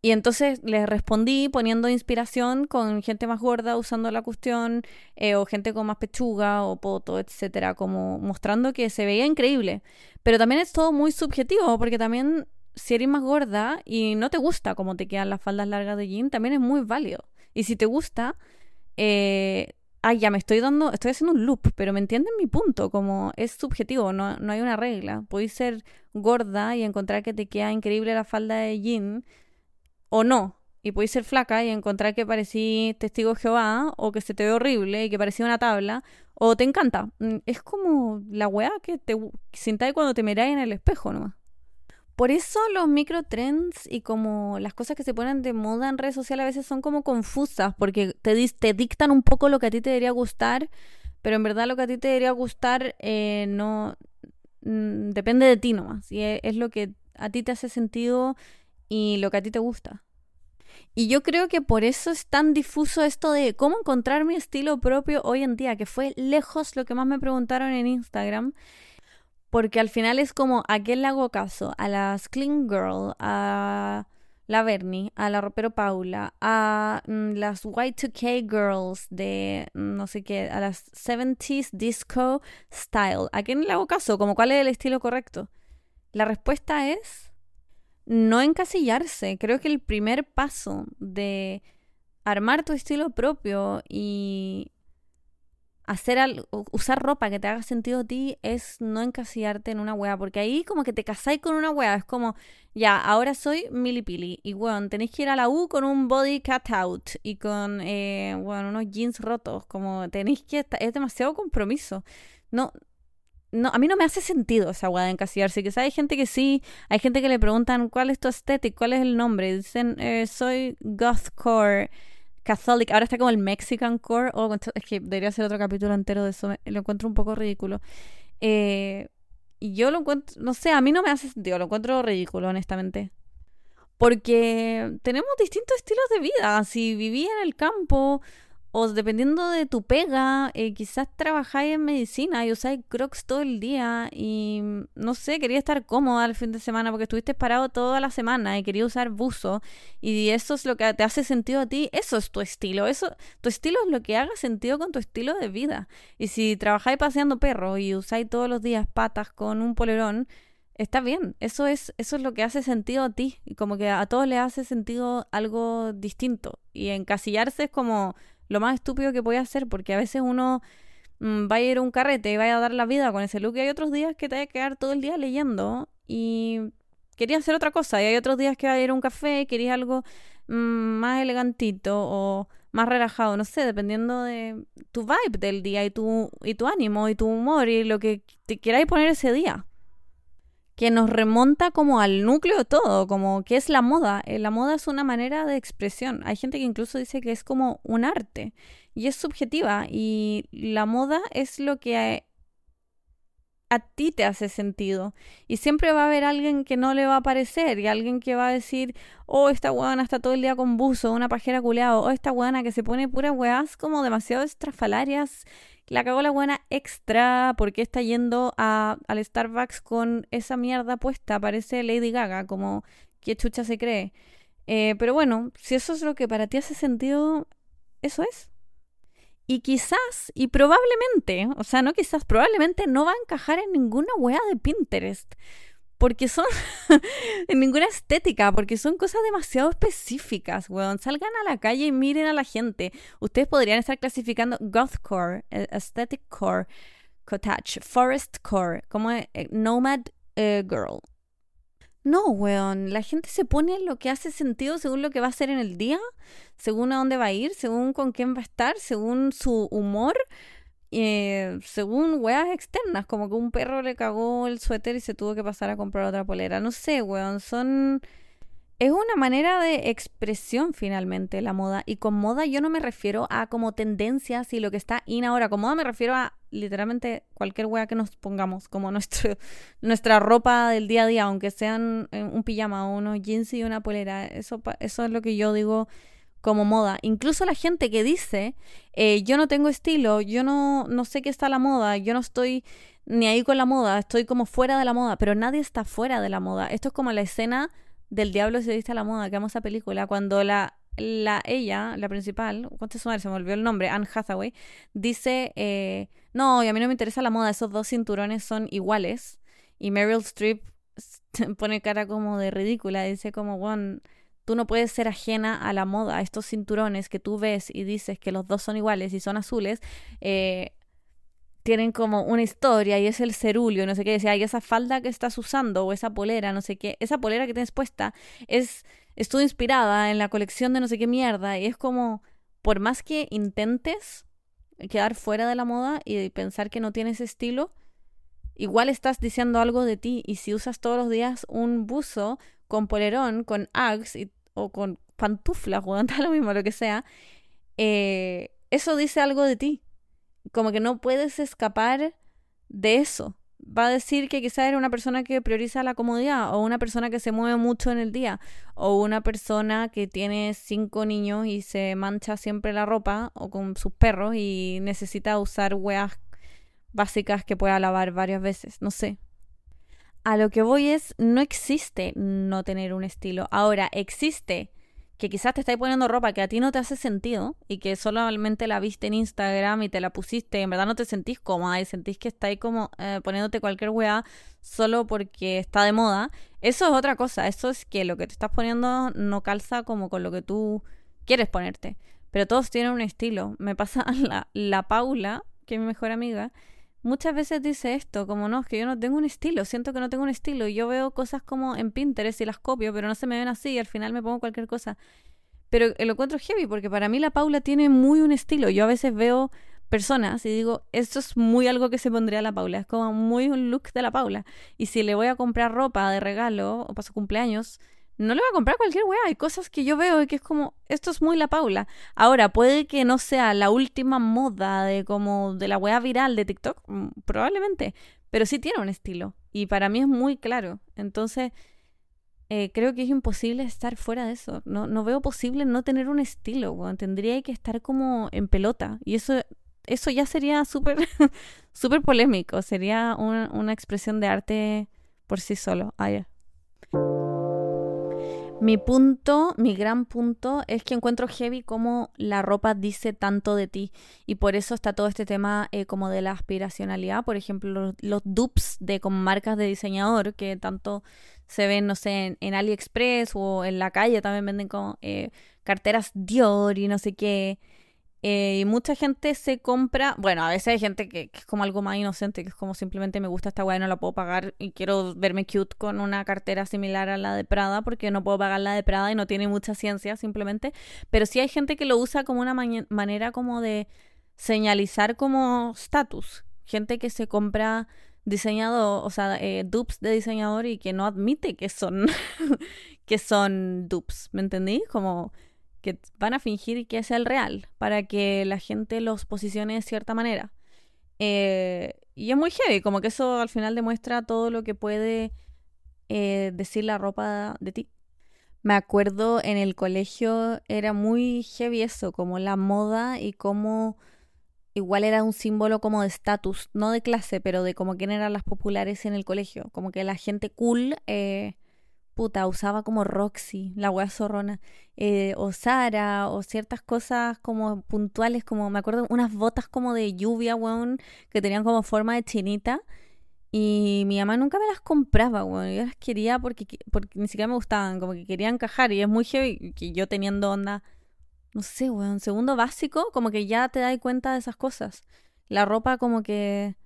Speaker 1: y entonces les respondí poniendo inspiración con gente más gorda usando la cuestión, eh, o gente con más pechuga o poto, etcétera, como mostrando que se veía increíble. Pero también es todo muy subjetivo, porque también si eres más gorda y no te gusta cómo te quedan las faldas largas de jean, también es muy válido. Y si te gusta, eh, ay, ya me estoy dando, estoy haciendo un loop, pero me entienden mi punto, como es subjetivo, no, no hay una regla. Podéis ser gorda y encontrar que te queda increíble la falda de jean, o no. Y podéis ser flaca y encontrar que parecí testigo de Jehová, o que se te ve horrible y que parecía una tabla, o te encanta. Mm, Es como la weá que te sintáis cuando te miráis en el espejo nomás. Por eso los microtrends y como las cosas que se ponen de moda en redes sociales a veces son como confusas, porque te, te dictan un poco lo que a ti te debería gustar, pero en verdad lo que a ti te debería gustar eh, no mm, depende de ti nomás. Y es, es lo que a ti te hace sentido y lo que a ti te gusta. Y yo creo que por eso es tan difuso esto de cómo encontrar mi estilo propio hoy en día, que fue lejos lo que más me preguntaron en Instagram. Porque al final es como, ¿a quién le hago caso? A las Clean Girl, a la Bernie, a la Ropero Paula, a mm, las Y2K Girls de mm, no sé qué, a las 70s Disco Style. ¿A quién le hago caso? Como cuál es el estilo correcto. La respuesta es no encasillarse. Creo que el primer paso de armar tu estilo propio y hacer al, usar ropa que te haga sentido a ti es no encasillarte en una wea, porque ahí como que te casáis con una wea, es como, ya, ahora soy milipili, y bueno, tenéis que ir a la U con un body cut out y con, eh, bueno, unos jeans rotos, como tenéis que, es demasiado compromiso. No, no, a mí no me hace sentido esa wea de encasillarse, que hay gente que sí, hay gente que le preguntan cuál es tu estética, cuál es el nombre, dicen, eh, soy gothcore, Catholic, ahora está como el Mexican Core. Oh, es que debería ser otro capítulo entero de eso. Lo encuentro un poco ridículo. Eh, y yo lo encuentro, no sé, a mí no me hace sentido, lo encuentro ridículo, honestamente. Porque tenemos distintos estilos de vida. Si viví en el campo o dependiendo de tu pega, eh, quizás trabajáis en medicina y usáis crocs todo el día y mm, no sé, quería estar cómoda el fin de semana porque estuviste parado toda la semana y quería usar buzo y eso es lo que te hace sentido a ti, eso es tu estilo, eso, tu estilo es lo que haga sentido con tu estilo de vida. Y si trabajáis paseando perro y usáis todos los días patas con un polerón, está bien, eso es, eso es lo que hace sentido a ti y como que a todos les hace sentido algo distinto y encasillarse es como lo más estúpido que puede hacer porque a veces uno mm, va a ir a un carrete y va a dar la vida con ese look y hay otros días que te vas a quedar todo el día leyendo y quería hacer otra cosa y hay otros días que va a ir a un café y querías algo mm, más elegantito o más relajado, no sé, dependiendo de tu vibe del día y tu, y tu ánimo y tu humor y lo que te queráis poner ese día que nos remonta como al núcleo de todo, como que es la moda. Eh, La moda es una manera de expresión. Hay gente que incluso dice que es como un arte y es subjetiva y la moda es lo que a, a ti te hace sentido. Y siempre va a haber alguien que no le va a parecer y alguien que va a decir, oh, esta huevona está todo el día con buzo, una pajera culeado, oh, esta huevona que se pone puras weas como demasiado estrafalarias la cagó la buena extra porque está yendo a, al Starbucks con esa mierda puesta. Parece Lady Gaga, como que chucha se cree. Eh, pero bueno, si eso es lo que para ti hace sentido, eso es. y quizás, y probablemente, o sea, no quizás, probablemente no va a encajar en ninguna wea de Pinterest. Porque son en ninguna estética, porque son cosas demasiado específicas, weón. Salgan a la calle y miren a la gente. Ustedes podrían estar clasificando gothcore, eh, aesthetic core, cottage, forest core, como eh, nomad eh, girl. No, weón. La gente se pone lo que hace sentido según lo que va a hacer en el día, según a dónde va a ir, según con quién va a estar, según su humor, eh, según weas externas, como que un perro le cagó el suéter y se tuvo que pasar a comprar otra polera. No sé, weón. Son es una manera de expresión finalmente la moda. Y con moda yo no me refiero a como tendencias y lo que está in ahora. Con moda me refiero a literalmente cualquier wea que nos pongamos, como nuestro, nuestra ropa del día a día, aunque sean eh, un pijama o unos jeans y una polera. Eso, eso es lo que yo digo como moda. Incluso la gente que dice, eh, yo no tengo estilo, yo no, no sé qué está la moda, yo no estoy ni ahí con la moda, estoy como fuera de la moda, pero nadie está fuera de la moda. Esto es como la escena del Diablo se viste a la moda, que amo esa película, cuando la, la ella, la principal, ¿cuánto se me olvidó el nombre? Anne Hathaway, dice, eh, no, y a mí no me interesa la moda, esos dos cinturones son iguales. Y Meryl Streep pone cara como de ridícula, dice como, bueno, tú no puedes ser ajena a la moda, estos cinturones que tú ves y dices que los dos son iguales y son azules, eh, tienen como una historia y es el cerulio, no sé qué, decía, y esa falda que estás usando o esa polera, no sé qué, esa polera que tienes puesta es estuvo inspirada en la colección de no sé qué mierda y es como por más que intentes quedar fuera de la moda y pensar que no tienes estilo, igual estás diciendo algo de ti y si usas todos los días un buzo con polerón, con Uggs o con pantuflas, o da lo mismo, lo que sea, eh, eso dice algo de ti como que no puedes escapar de eso. Va a decir que quizás eres una persona que prioriza la comodidad, o una persona que se mueve mucho en el día, o una persona que tiene cinco niños y se mancha siempre la ropa, o con sus perros y necesita usar weas básicas que pueda lavar varias veces. No sé. A lo que voy es, no existe no tener un estilo. Ahora, existe que quizás te estáis poniendo ropa que a ti no te hace sentido y que solamente la viste en Instagram y te la pusiste y en verdad no te sentís cómoda y sentís que estáis como eh, poniéndote cualquier weá solo porque está de moda, eso es otra cosa. Eso es que lo que te estás poniendo no calza como con lo que tú quieres ponerte. Pero todos tienen un estilo. Me pasa la, la Paula, que es mi mejor amiga, muchas veces dice esto, como no, es que yo no tengo un estilo, siento que no tengo un estilo. Y yo veo cosas como en Pinterest y las copio, pero no se me ven así y al final me pongo cualquier cosa. Pero lo encuentro heavy porque para mí la Paula tiene muy un estilo. Yo a veces veo personas y digo, esto es muy algo que se pondría a la Paula, es como muy un look de la Paula. Y si le voy a comprar ropa de regalo o para su cumpleaños, no le voy a comprar cualquier weá. Hay cosas que yo veo y que es como, esto es muy la Paula. Ahora, puede que no sea la última moda de como de la weá viral de TikTok, mm, probablemente, pero sí tiene un estilo. Y para mí es muy claro. Entonces, eh, creo que es imposible estar fuera de eso. No, no veo posible no tener un estilo. Tendría que estar como en pelota. Y eso, eso ya sería súper, súper polémico. Sería una, expresión de arte por sí solo. Ah. Mi punto, mi gran punto, es que encuentro heavy cómo la ropa dice tanto de ti. Y por eso está todo este tema eh, como de la aspiracionalidad. Por ejemplo, los, dupes de con marcas de diseñador que tanto se ven, no sé, en, AliExpress o en la calle también venden como eh, carteras Dior y no sé qué. Eh, y mucha gente se compra, bueno, a veces hay gente que, es como algo más inocente, que es como simplemente me gusta esta weá y no la puedo pagar y quiero verme cute con una cartera similar a la de Prada porque no puedo pagar la de Prada y no tiene mucha ciencia simplemente. Pero sí hay gente que lo usa como una manera como de señalizar como status. Gente que se compra diseñado, o sea, eh, dupes de diseñador y que no admite que son, que son dupes, ¿me entendí? Como que van a fingir que es el real para que la gente los posicione de cierta manera. Eh, y es muy heavy, como que eso al final demuestra todo lo que puede eh, decir la ropa de ti. Me acuerdo en el colegio era muy heavy eso, como la moda y cómo igual era un símbolo como de estatus, no de clase, pero de como quién eran las populares en el colegio, como que la gente cool eh, puta, usaba como Roxy, la wea zorrona, eh, o Sara, o ciertas cosas como puntuales, como me acuerdo, unas botas como de lluvia, weón, que tenían como forma de chinita. Y mi mamá nunca me las compraba, weón. Yo las quería porque, porque ni siquiera me gustaban, como que quería encajar. Y es muy heavy que yo teniendo onda, no sé, weón, segundo básico, como que ya te das cuenta de esas cosas. La ropa como que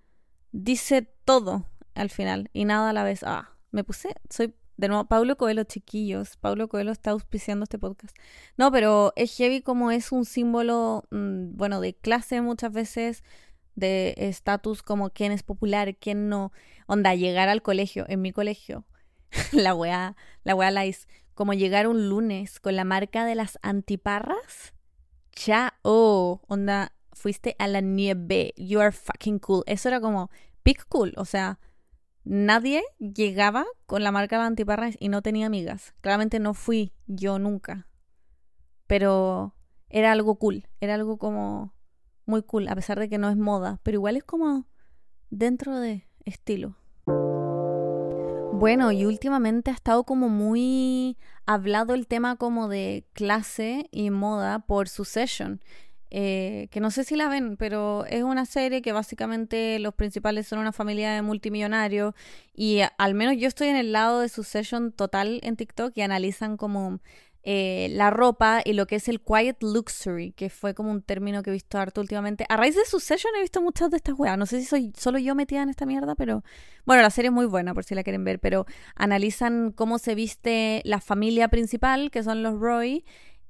Speaker 1: dice todo al final y nada a la vez. Ah, me puse, soy de nuevo Pablo Coelho, chiquillos. Pablo Coelho está auspiciando este podcast. No, pero es heavy como es un símbolo, mm, bueno, de clase muchas veces, de estatus como quién es popular, quién no. Onda, llegar al colegio, en mi colegio, la weá, la weá la es como llegar un lunes con la marca de las antiparras. Chao, onda, fuiste a la nieve, you are fucking cool. Eso era como pick cool, o sea, nadie llegaba con la marca de antiparras y no tenía amigas. Claramente no fui yo nunca. Pero era algo cool, era algo como muy cool, a pesar de que no es moda, pero igual es como dentro de estilo. Bueno, y últimamente ha estado como muy hablado el tema como de clase y moda por Succession. Eh, que no sé si la ven, pero es una serie que básicamente los principales son una familia de multimillonarios y al menos yo estoy en el lado de Succession total en TikTok y analizan como eh, la ropa y lo que es el quiet luxury, que fue como un término que he visto harto últimamente. A raíz de Succession he visto muchas de estas weas. No sé si soy solo yo metida en esta mierda, pero bueno, la serie es muy buena por si la quieren ver, pero analizan cómo se viste la familia principal, que son los Roy,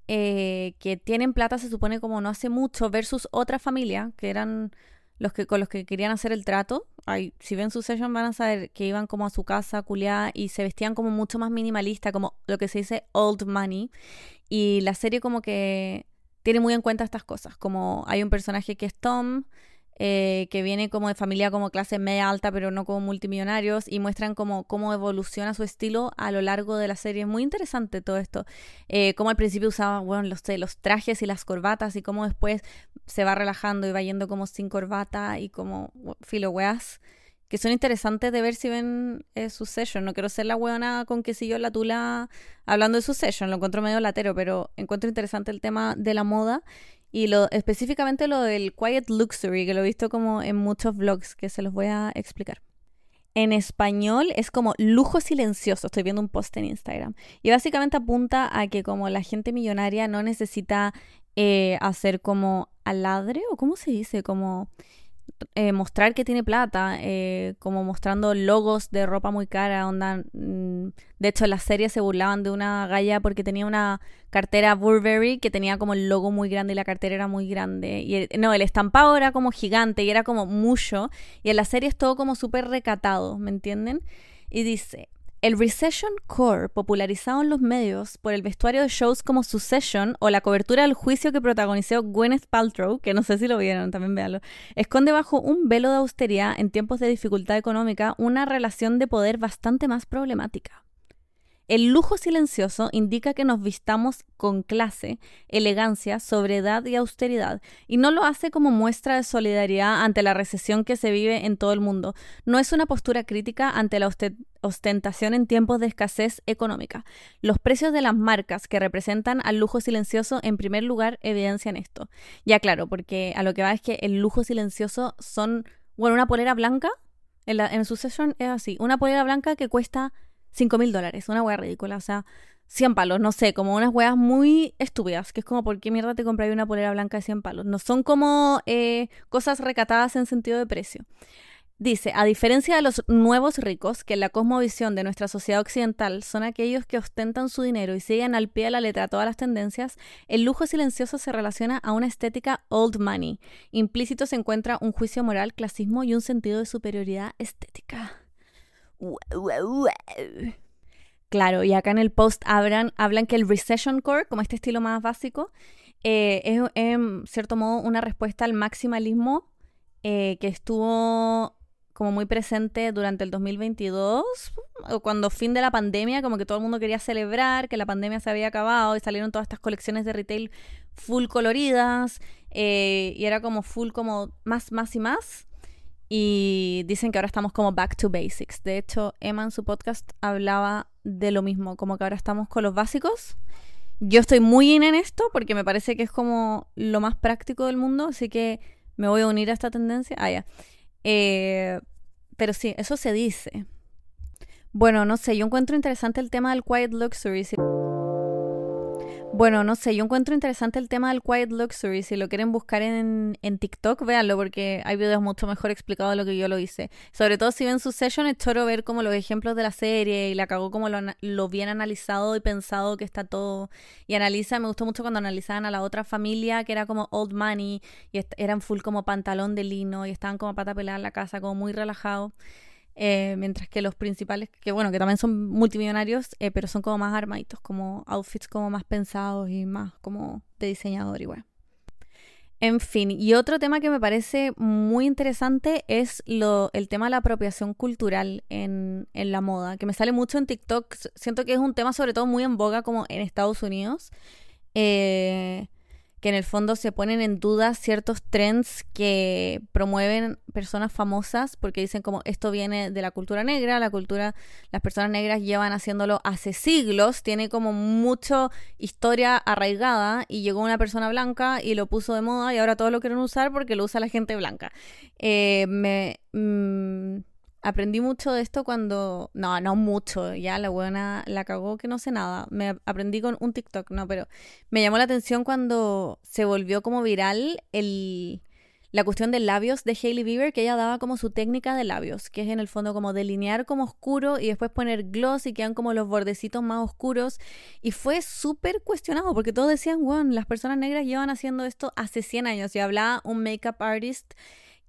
Speaker 1: eh, que tienen plata, se supone como no hace mucho, versus otra familia, que eran los que con los que querían hacer el trato. Ay, si ven su session van a saber que iban como a su casa, culiada, y se vestían como mucho más minimalista, como lo que se dice old money. Y la serie como que tiene muy en cuenta estas cosas, como hay un personaje que es Tom, eh, que viene como de familia como clase media alta, pero no como multimillonarios, y muestran como cómo evoluciona su estilo a lo largo de la serie. Es muy interesante todo esto. Eh, como al principio usaba, bueno, los, los trajes y las corbatas, y cómo después se va relajando y va yendo como sin corbata y como filo weas que son interesantes de ver si ven eh, su session. No quiero ser la weona con que siguió la tula hablando de su session, lo encuentro medio latero, pero encuentro interesante el tema de la moda y lo, específicamente lo del Quiet Luxury, que lo he visto como en muchos vlogs, que se los voy a explicar. En español es como lujo silencioso. Estoy viendo un post en Instagram. Y básicamente apunta a que como la gente millonaria no necesita eh, hacer como aladre, o cómo se dice, como eh, mostrar que tiene plata, eh, como mostrando logos de ropa muy cara, onda, mm, de hecho en la serie se burlaban de una galla porque tenía una cartera Burberry que tenía como el logo muy grande y la cartera era muy grande, y no, el estampado era como gigante y era como mucho, y en la serie es todo como súper recatado, ¿me entienden? Y dice, el recession core, popularizado en los medios por el vestuario de shows como Succession o la cobertura del juicio que protagonizó Gwyneth Paltrow, que no sé si lo vieron, también véanlo, esconde bajo un velo de austeridad en tiempos de dificultad económica una relación de poder bastante más problemática. El lujo silencioso indica que nos vistamos con clase, elegancia, sobriedad y austeridad, y no lo hace como muestra de solidaridad ante la recesión que se vive en todo el mundo. No es una postura crítica ante la ostentación en tiempos de escasez económica. Los precios de las marcas que representan al lujo silencioso en primer lugar evidencian esto. Ya claro, porque a lo que va es que el lujo silencioso son, bueno, una polera blanca, en, la, en Succession es así, una polera blanca que cuesta 5 mil dólares, una wea ridícula, o sea, 100 palos, no sé, como unas weas muy estúpidas, que es como, ¿por qué mierda te compré una polera blanca de 100 palos? No son como eh, cosas recatadas en sentido de precio. Dice, a diferencia de los nuevos ricos, que en la cosmovisión de nuestra sociedad occidental son aquellos que ostentan su dinero y siguen al pie de la letra todas las tendencias, el lujo silencioso se relaciona a una estética old money. Implícito se encuentra un juicio moral, clasismo y un sentido de superioridad estética. Claro, y acá en el post hablan, hablan que el recession core, como este estilo más básico, eh, es en cierto modo una respuesta al maximalismo eh, que estuvo como muy presente durante el 2022, cuando fin de la pandemia, como que todo el mundo quería celebrar que la pandemia se había acabado y salieron todas estas colecciones de retail full coloridas eh, y era como full como más, más y más. Y dicen que ahora estamos como back to basics. De hecho, Emma en su podcast hablaba de lo mismo, como que ahora estamos con los básicos. Yo estoy muy in en esto porque me parece que es como lo más práctico del mundo, así que me voy a unir a esta tendencia. Ah, ya. Eh, pero sí, eso se dice. Bueno, no sé, yo encuentro interesante el tema del quiet luxury. Bueno, no sé, yo encuentro interesante el tema del quiet luxury. Si lo quieren buscar en, en TikTok, véanlo, porque hay videos mucho mejor explicados de lo que yo lo hice. Sobre todo si ven su session, es choro ver como los ejemplos de la serie y la cagó como lo, lo, bien analizado y pensado que está todo. Y analiza, me gustó mucho cuando analizaban a la otra familia que era como old money y eran full como pantalón de lino y estaban como pata pelada en la casa, como muy relajados. Eh, mientras que los principales, que bueno, que también son multimillonarios, eh, pero son como más armaditos, como outfits como más pensados y más como de diseñador igual. En fin, y otro tema que me parece muy interesante es lo, el tema de la apropiación cultural en, en la moda, que me sale mucho en TikTok. Siento que es un tema sobre todo muy en boga como en Estados Unidos. Eh, que en el fondo se ponen en duda ciertos trends que promueven personas famosas porque dicen como esto viene de la cultura negra, la cultura, las personas negras llevan haciéndolo hace siglos, tiene como mucha historia arraigada y llegó una persona blanca y lo puso de moda y ahora todos lo quieren usar porque lo usa la gente blanca. Eh, me... Mm, aprendí mucho de esto cuando. No, no mucho. Ya la buena la cagó que no sé nada. Me aprendí con un TikTok, no, pero me llamó la atención cuando se volvió como viral el. La cuestión de labios de Hailey Bieber, que ella daba como su técnica de labios, que es en el fondo como delinear como oscuro y después poner gloss y quedan como los bordecitos más oscuros. Y fue súper cuestionado porque todos decían, wow, las personas negras llevan haciendo esto hace 100 años. Y hablaba un makeup artist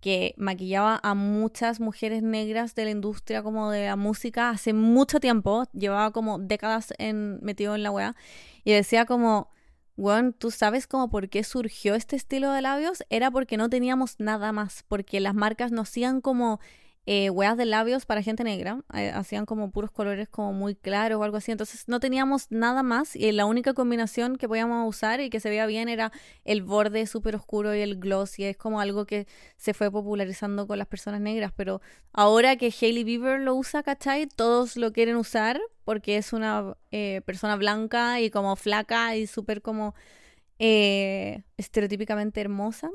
Speaker 1: que maquillaba a muchas mujeres negras de la industria como de la música hace mucho tiempo, llevaba como décadas en, metido en la wea, y decía como, bueno, tú sabes como por qué surgió este estilo de labios, era porque no teníamos nada más, porque las marcas nos hacían como eh, hueas de labios para gente negra. Eh, hacían como puros colores como muy claros o algo así. Entonces no teníamos nada más y la única combinación que podíamos usar y que se veía bien era el borde súper oscuro y el gloss. Y es como algo que se fue popularizando con las personas negras. Pero ahora que Hailey Bieber lo usa, ¿cachai? Todos lo quieren usar porque es una eh, persona blanca y como flaca y súper como estereotípicamente hermosa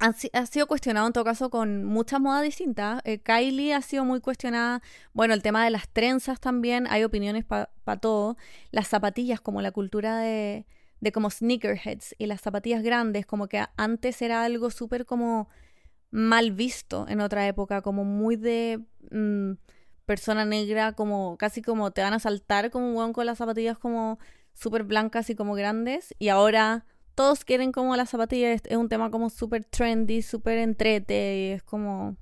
Speaker 1: ha, sido cuestionado en todo caso con muchas modas distintas. Eh, Kylie ha sido muy cuestionada. Bueno, el tema de las trenzas también, hay opiniones para todo. Las zapatillas, como la cultura de, de como sneakerheads y las zapatillas grandes, como que antes era algo súper como mal visto en otra época, como muy de mm, persona negra, como casi como te van a saltar como un con las zapatillas como súper blancas y como grandes. Y ahora todos quieren como las zapatillas, es un tema como súper trendy, súper entrete, y es como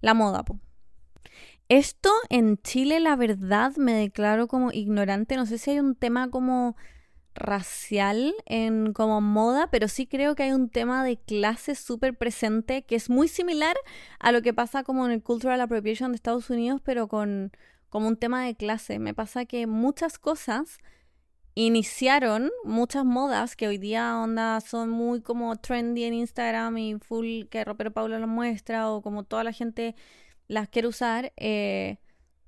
Speaker 1: la moda. Po. Esto en Chile, la verdad, me declaro como ignorante. No sé si hay un tema como racial en como moda, pero sí creo que hay un tema de clase súper presente que es muy similar a lo que pasa como en el Cultural Appropriation de Estados Unidos, pero con como un tema de clase. Me pasa que muchas cosas iniciaron muchas modas que hoy día onda son muy como trendy en Instagram y full que Ropero Paulo lo muestra o como toda la gente las quiere usar, eh,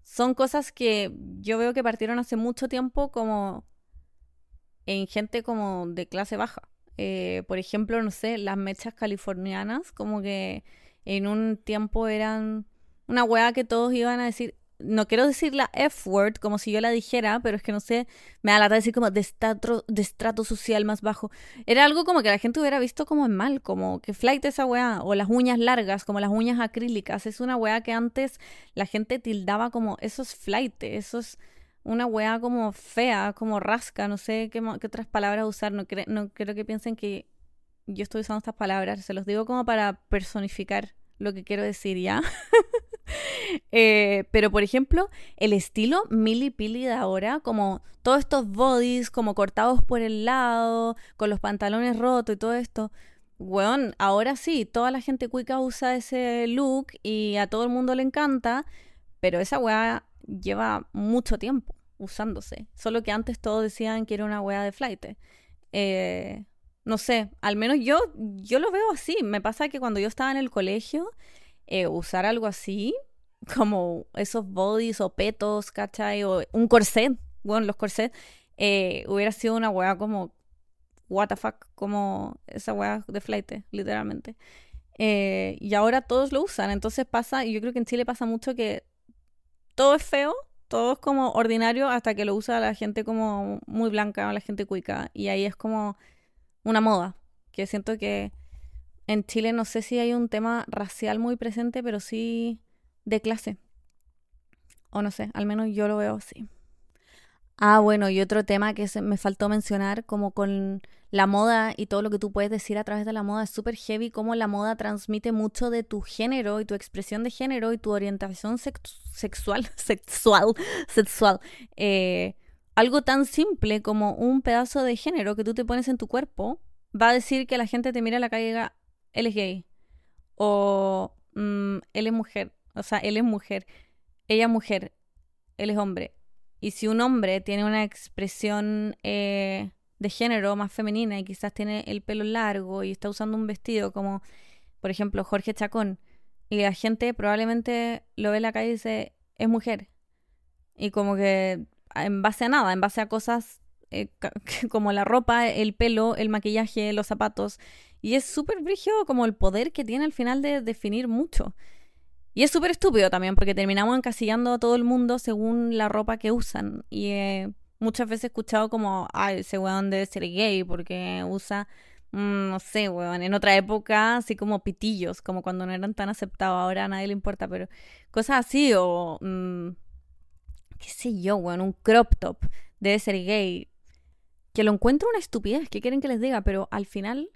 Speaker 1: son cosas que yo veo que partieron hace mucho tiempo como en gente como de clase baja. Eh, por ejemplo, no sé, las mechas californianas, como que en un tiempo eran una weá que todos iban a decir, no quiero decir la F-word como si yo la dijera, pero es que no sé, me da la de decir como de estrato, de estrato social más bajo. Era algo como que la gente hubiera visto como mal, como que flight esa weá, o las uñas largas, como las uñas acrílicas. Es una weá que antes la gente tildaba como eso es flight, eso es una weá como fea, como rasca, no sé qué, otras palabras usar, no, no creo que piensen que yo estoy usando estas palabras, se los digo como para personificar lo que quiero decir ya. Eh, pero, por ejemplo, el estilo Milly Pili de ahora, como todos estos bodies, como cortados por el lado, con los pantalones rotos y todo esto. Weón, ahora sí, toda la gente cuica usa ese look y a todo el mundo le encanta, pero esa weá lleva mucho tiempo usándose. Solo que antes todos decían que era una weá de flight. Eh, no sé, al menos yo, yo lo veo así. Me pasa que cuando yo estaba en el colegio, eh, usar algo así, como esos bodies o petos, ¿cachai? O un corset, bueno, los corsets, eh, hubiera sido una weá como, what the fuck, como esa weá de flight, literalmente. Eh, y ahora todos lo usan, entonces pasa, y yo creo que en Chile pasa mucho que todo es feo, todo es como ordinario hasta que lo usa la gente como muy blanca, la gente cuica, y ahí es como una moda, que siento que en Chile no sé si hay un tema racial muy presente, pero sí de clase. O no sé, al menos yo lo veo así. Ah, bueno, y otro tema que se me faltó mencionar, como con la moda y todo lo que tú puedes decir a través de la moda, es súper heavy, como la moda transmite mucho de tu género y tu expresión de género y tu orientación sexual, sexual, sexual. Eh, algo tan simple como un pedazo de género que tú te pones en tu cuerpo va a decir que la gente te mira a la calle y diga, él es gay. O mm, él es mujer. O sea, él es mujer. Ella es mujer. Él es hombre. Y si un hombre tiene una expresión eh, de género más femenina y quizás tiene el pelo largo y está usando un vestido como, por ejemplo, Jorge Chacón, y la gente probablemente lo ve en la calle y dice, es mujer. Y como que en base a nada, en base a cosas eh, como la ropa, el pelo, el maquillaje, los zapatos. Y es súper brígido como el poder que tiene al final de definir mucho. Y es súper estúpido también porque terminamos encasillando a todo el mundo según la ropa que usan. Y eh, muchas veces he escuchado como, ay, ese weón debe ser gay porque usa, mm, no sé, weón, en otra época así como pitillos, como cuando no eran tan aceptados, ahora a nadie le importa, pero cosas así o, mm, qué sé yo, weón, un crop top debe ser gay que lo encuentro una estupidez, ¿qué quieren que les diga? Pero al final,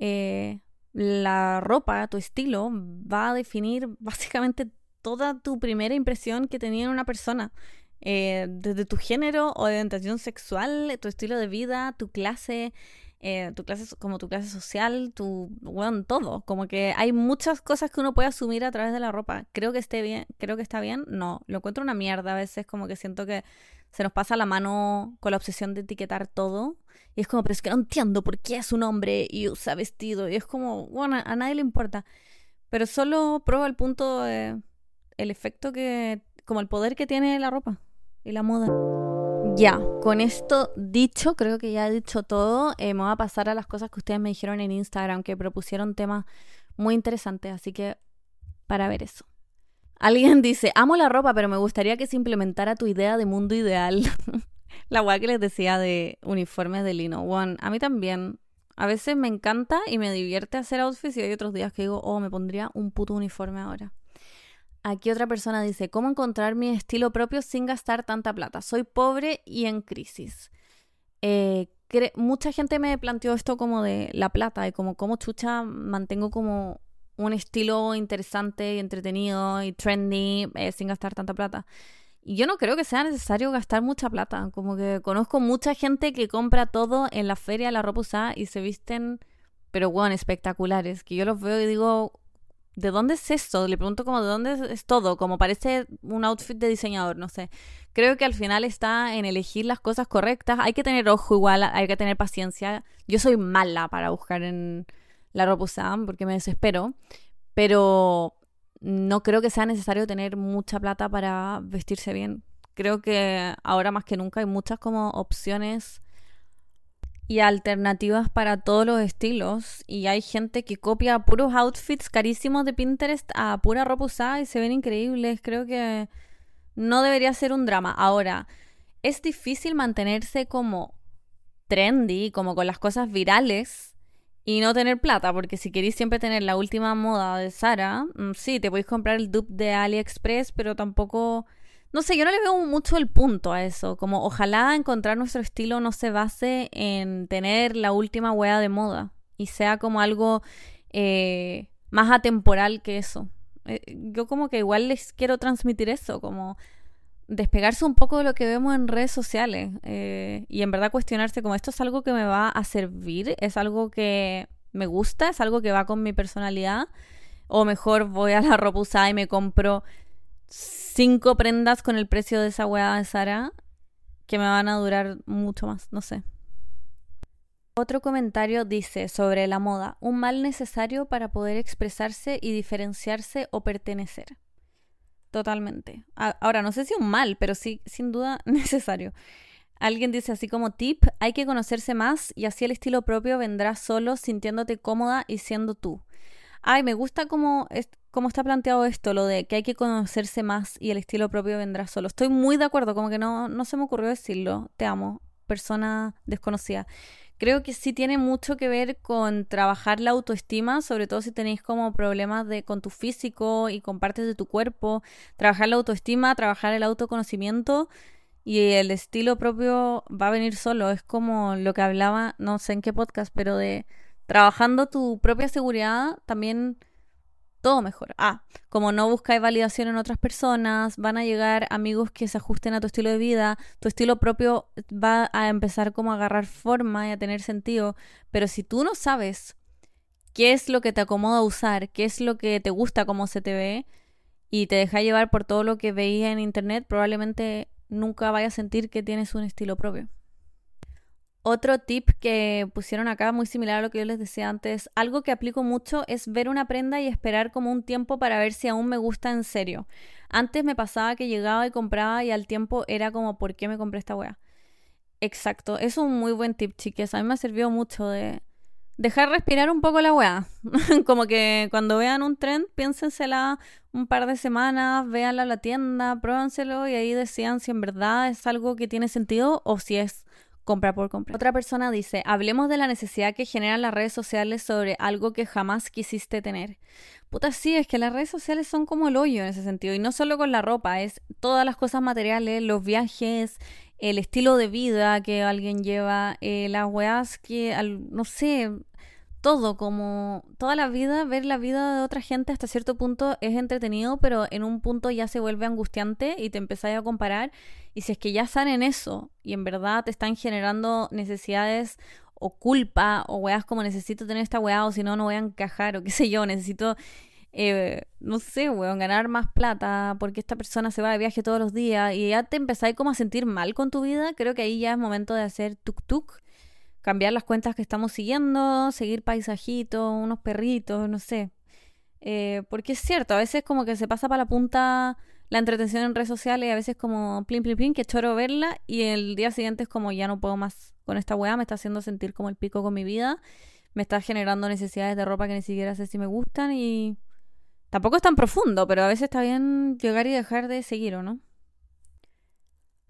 Speaker 1: eh, la ropa, tu estilo, va a definir básicamente toda tu primera impresión que tenía en una persona. Eh, desde tu género orientación sexual, tu estilo de vida, tu clase, eh, tu clase como tu clase social, tu bueno, todo. Como que hay muchas cosas que uno puede asumir a través de la ropa. Creo que esté bien, creo que está bien. No, lo encuentro una mierda a veces, como que siento que se nos pasa la mano con la obsesión de etiquetar todo. Y es como, pero es que no entiendo por qué es un hombre y usa vestido. Y es como, bueno, a nadie le importa. Pero solo prueba el punto el efecto que, como el poder que tiene la ropa y la moda. Ya, con esto dicho, creo que ya he dicho todo. Eh, me voy a pasar a las cosas que ustedes me dijeron en Instagram, que propusieron temas muy interesantes. Así que, para ver eso. Alguien dice, amo la ropa, pero me gustaría que se implementara tu idea de mundo ideal. la weá que les decía de uniformes de lino. One, a mí también. A veces me encanta y me divierte hacer outfits y hay otros días que digo, oh, me pondría un puto uniforme ahora. Aquí otra persona dice, ¿cómo encontrar mi estilo propio sin gastar tanta plata? Soy pobre y en crisis. Eh, mucha gente me planteó esto como de la plata y como cómo chucha mantengo como un estilo interesante y entretenido y trendy eh, sin gastar tanta plata. Y yo no creo que sea necesario gastar mucha plata. Como que conozco mucha gente que compra todo en la feria, la ropa usada y se visten, pero bueno, espectaculares. Que yo los veo y digo, ¿de dónde es esto? Le pregunto como, ¿de dónde es todo? Como parece un outfit de diseñador, no sé. Creo que al final está en elegir las cosas correctas. Hay que tener ojo igual, hay que tener paciencia. Yo soy mala para buscar en la ropa usada porque me desespero, pero no creo que sea necesario tener mucha plata para vestirse bien. Creo que ahora más que nunca hay muchas como opciones y alternativas para todos los estilos y hay gente que copia puros outfits carísimos de Pinterest a pura ropa usada y se ven increíbles. Creo que no debería ser un drama. Ahora, es difícil mantenerse como trendy, como con las cosas virales y no tener plata, porque si queréis siempre tener la última moda de Sara, mm, sí, te podéis comprar el dupe de AliExpress, pero tampoco... No sé, yo no le veo mucho el punto a eso. Como ojalá encontrar nuestro estilo no se base en tener la última wea de moda y sea como algo eh, más atemporal que eso. Eh, yo como que igual les quiero transmitir eso, como despegarse un poco de lo que vemos en redes sociales eh, y en verdad cuestionarse como esto es algo que me va a servir, es algo que me gusta, es algo que va con mi personalidad o mejor voy a la ropa usada y me compro cinco prendas con el precio de esa weá de Sara que me van a durar mucho más, no sé. Otro comentario dice sobre la moda, un mal necesario para poder expresarse y diferenciarse o pertenecer. Totalmente. Ahora, no sé si un mal, pero sí, sin duda, necesario. Alguien dice así como tip, hay que conocerse más y así el estilo propio vendrá solo sintiéndote cómoda y siendo tú. Ay, me gusta cómo, cómo está planteado esto, lo de que hay que conocerse más y el estilo propio vendrá solo. Estoy muy de acuerdo, como que no, no se me ocurrió decirlo. Te amo, persona desconocida. Creo que sí tiene mucho que ver con trabajar la autoestima, sobre todo si tenéis como problemas de, con tu físico y con partes de tu cuerpo. Trabajar la autoestima, trabajar el autoconocimiento y el estilo propio va a venir solo. Es como lo que hablaba, no sé en qué podcast, pero de trabajando tu propia seguridad también todo mejora. Ah, como no buscáis validación en otras personas, van a llegar amigos que se ajusten a tu estilo de vida, tu estilo propio va a empezar como a agarrar forma y a tener sentido, pero si tú no sabes qué es lo que te acomoda usar, qué es lo que te gusta cómo se te ve y te deja llevar por todo lo que veía en internet, probablemente nunca vayas a sentir que tienes un estilo propio. Otro tip que pusieron acá, muy similar a lo que yo les decía antes, algo que aplico mucho es ver una prenda y esperar como un tiempo para ver si aún me gusta en serio. Antes me pasaba que llegaba y compraba y al tiempo era como, ¿por qué me compré esta wea? Exacto, es un muy buen tip, chiques. A mí me ha servido mucho de dejar respirar un poco la wea. como que cuando vean un trend, piénsensela un par de semanas, véanla a la tienda, pruébenselo y ahí decían si en verdad es algo que tiene sentido o si es compra por compra. Otra persona dice, hablemos de la necesidad que generan las redes sociales sobre algo que jamás quisiste tener. Puta, sí, es que las redes sociales son como el hoyo en ese sentido. Y no solo con la ropa, es todas las cosas materiales, los viajes, el estilo de vida que alguien lleva, eh, las weas que, no sé, todo, como toda la vida, ver la vida de otra gente hasta cierto punto es entretenido, pero en un punto ya se vuelve angustiante y te empezáis a comparar. Y si es que ya están en eso y en verdad te están generando necesidades o culpa o weas como necesito tener esta wea o si no, no voy a encajar o qué sé yo, necesito, eh, no sé, weón, ganar más plata porque esta persona se va de viaje todos los días y ya te empezáis como a sentir mal con tu vida, creo que ahí ya es momento de hacer tuk tuk cambiar las cuentas que estamos siguiendo, seguir paisajitos, unos perritos, no sé. Eh, porque es cierto, a veces como que se pasa para la punta la entretención en redes sociales a veces como plin, plin, plin, que choro verla y el día siguiente es como ya no puedo más con esta weá, me está haciendo sentir como el pico con mi vida, me está generando necesidades de ropa que ni siquiera sé si me gustan y tampoco es tan profundo, pero a veces está bien llegar y dejar de seguir, ¿o no?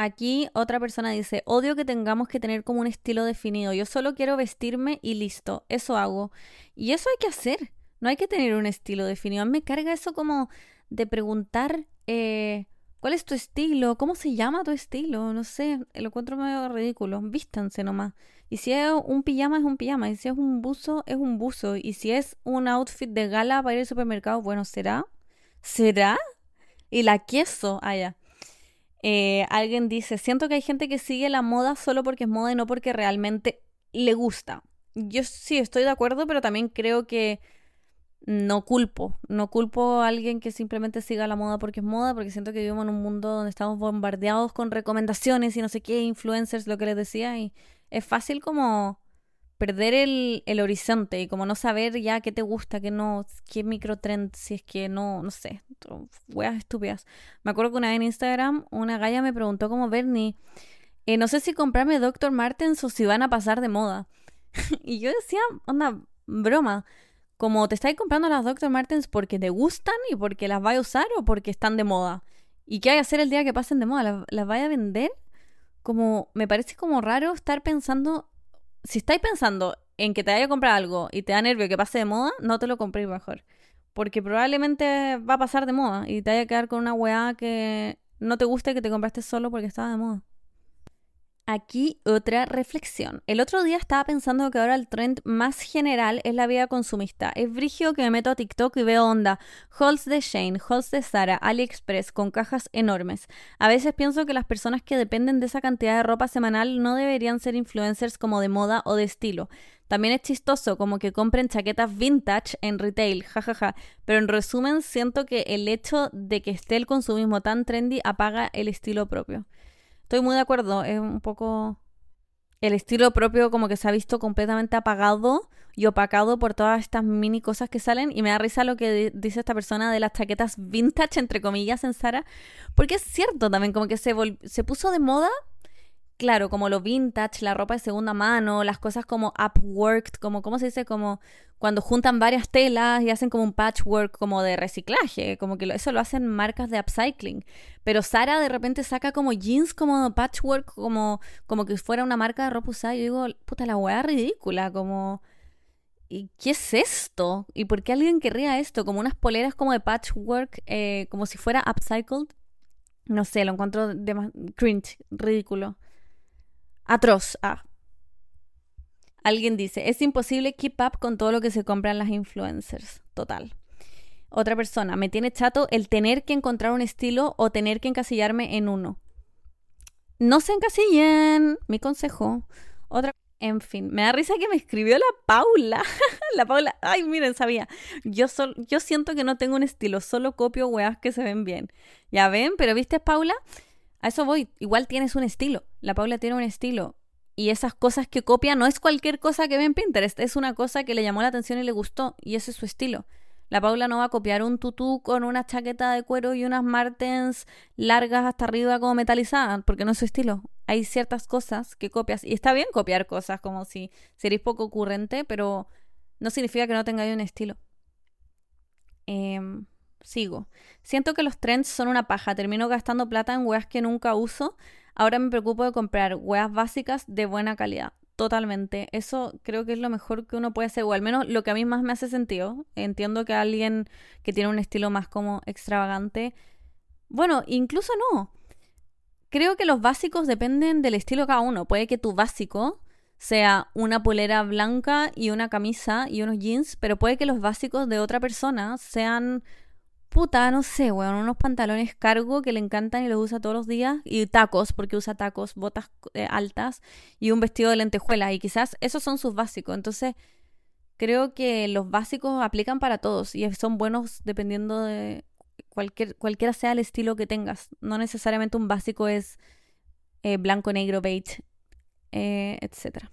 Speaker 1: Aquí otra persona dice, odio que tengamos que tener como un estilo definido. Yo solo quiero vestirme y listo. Eso hago. Y eso hay que hacer. No hay que tener un estilo definido. Me carga eso como de preguntar, eh, ¿cuál es tu estilo? ¿Cómo se llama tu estilo? No sé, lo encuentro medio ridículo. Vístanse nomás. Y si es un pijama, es un pijama. Y si es un buzo, es un buzo. Y si es un outfit de gala para ir al supermercado, bueno, ¿será? ¿Será? Y la queso, allá. Eh, alguien dice, siento que hay gente que sigue la moda solo porque es moda y no porque realmente le gusta. Yo sí estoy de acuerdo, pero también creo que no culpo, no culpo a alguien que simplemente siga la moda porque es moda, porque siento que vivimos en un mundo donde estamos bombardeados con recomendaciones y no sé qué, influencers, lo que les decía, y es fácil como perder el, el, horizonte y como no saber ya qué te gusta, qué no, qué microtrend, si es que no, no sé, weas estúpidas. Me acuerdo que una vez en Instagram una galla me preguntó como Bernie, eh, no sé si comprarme Dr. Martens o si van a pasar de moda. y yo decía, onda, broma, como te estáis comprando las Dr. Martens porque te gustan y porque las vais a usar o porque están de moda. ¿Y qué hay a hacer el día que pasen de moda? ¿Las, las vais a vender? Como, me parece como raro estar pensando si estáis pensando en que te vaya a comprar algo y te da nervio que pase de moda, no te lo compréis mejor. Porque probablemente va a pasar de moda y te vaya a quedar con una weá que no te guste que te compraste solo porque estaba de moda. Aquí otra reflexión. El otro día estaba pensando que ahora el trend más general es la vida consumista. Es brigio que me meto a TikTok y veo onda. Halls de Shane, halls de Zara, AliExpress con cajas enormes. A veces pienso que las personas que dependen de esa cantidad de ropa semanal no deberían ser influencers como de moda o de estilo. También es chistoso como que compren chaquetas vintage en retail, jajaja. Pero en resumen, siento que el hecho de que esté el consumismo tan trendy apaga el estilo propio. Estoy muy de acuerdo, es un poco el estilo propio como que se ha visto completamente apagado y opacado por todas estas mini cosas que salen y me da risa lo que dice esta persona de las chaquetas vintage entre comillas en Sara porque es cierto también como que se, se puso de moda claro, como lo vintage, la ropa de segunda mano, las cosas como upworked, como, ¿cómo se dice? Como cuando juntan varias telas y hacen como un patchwork como de reciclaje, como que eso lo hacen marcas de upcycling. Pero Sara de repente saca como jeans como patchwork, como, como que fuera una marca de ropa usada. Yo digo, puta, la weá ridícula, como... ¿Y qué es esto? ¿Y por qué alguien querría esto? Como unas poleras como de patchwork, eh, como si fuera upcycled. No sé, lo encuentro de cringe, ridículo. Atroz. Ah. Alguien dice, es imposible keep up con todo lo que se compran las influencers. Total. Otra persona, me tiene chato el tener que encontrar un estilo o tener que encasillarme en uno. No se encasillen, mi consejo. Otra, en fin, me da risa que me escribió la Paula. la Paula, ay, miren, sabía. Yo, yo siento que no tengo un estilo, solo copio weas que se ven bien. Ya ven, pero viste, Paula, a eso voy. Igual tienes un estilo. La Paula tiene un estilo. Y esas cosas que copia no es cualquier cosa que ve en Pinterest. Es una cosa que le llamó la atención y le gustó. Y ese es su estilo. La Paula no va a copiar un tutú con una chaqueta de cuero y unas martens largas hasta arriba como metalizadas, porque no es su estilo. Hay ciertas cosas que copias. Y está bien copiar cosas como si seréis poco ocurrente, pero no significa que no tengáis un estilo. Eh, sigo. Siento que los trends son una paja. Termino gastando plata en weas que nunca uso. Ahora me preocupo de comprar weas básicas de buena calidad. Totalmente. Eso creo que es lo mejor que uno puede hacer, o al menos lo que a mí más me hace sentido. Entiendo que alguien que tiene un estilo más como extravagante. Bueno, incluso no. Creo que los básicos dependen del estilo de cada uno. Puede que tu básico sea una polera blanca y una camisa y unos jeans, pero puede que los básicos de otra persona sean puta, no sé, weón, unos pantalones cargo que le encantan y los usa todos los días, y tacos, porque usa tacos, botas eh, altas, y un vestido de lentejuela, y quizás esos son sus básicos. Entonces, creo que los básicos aplican para todos, y son buenos dependiendo de cualquier, cualquiera sea el estilo que tengas. No necesariamente un básico es eh, blanco, negro, beige, eh, etc.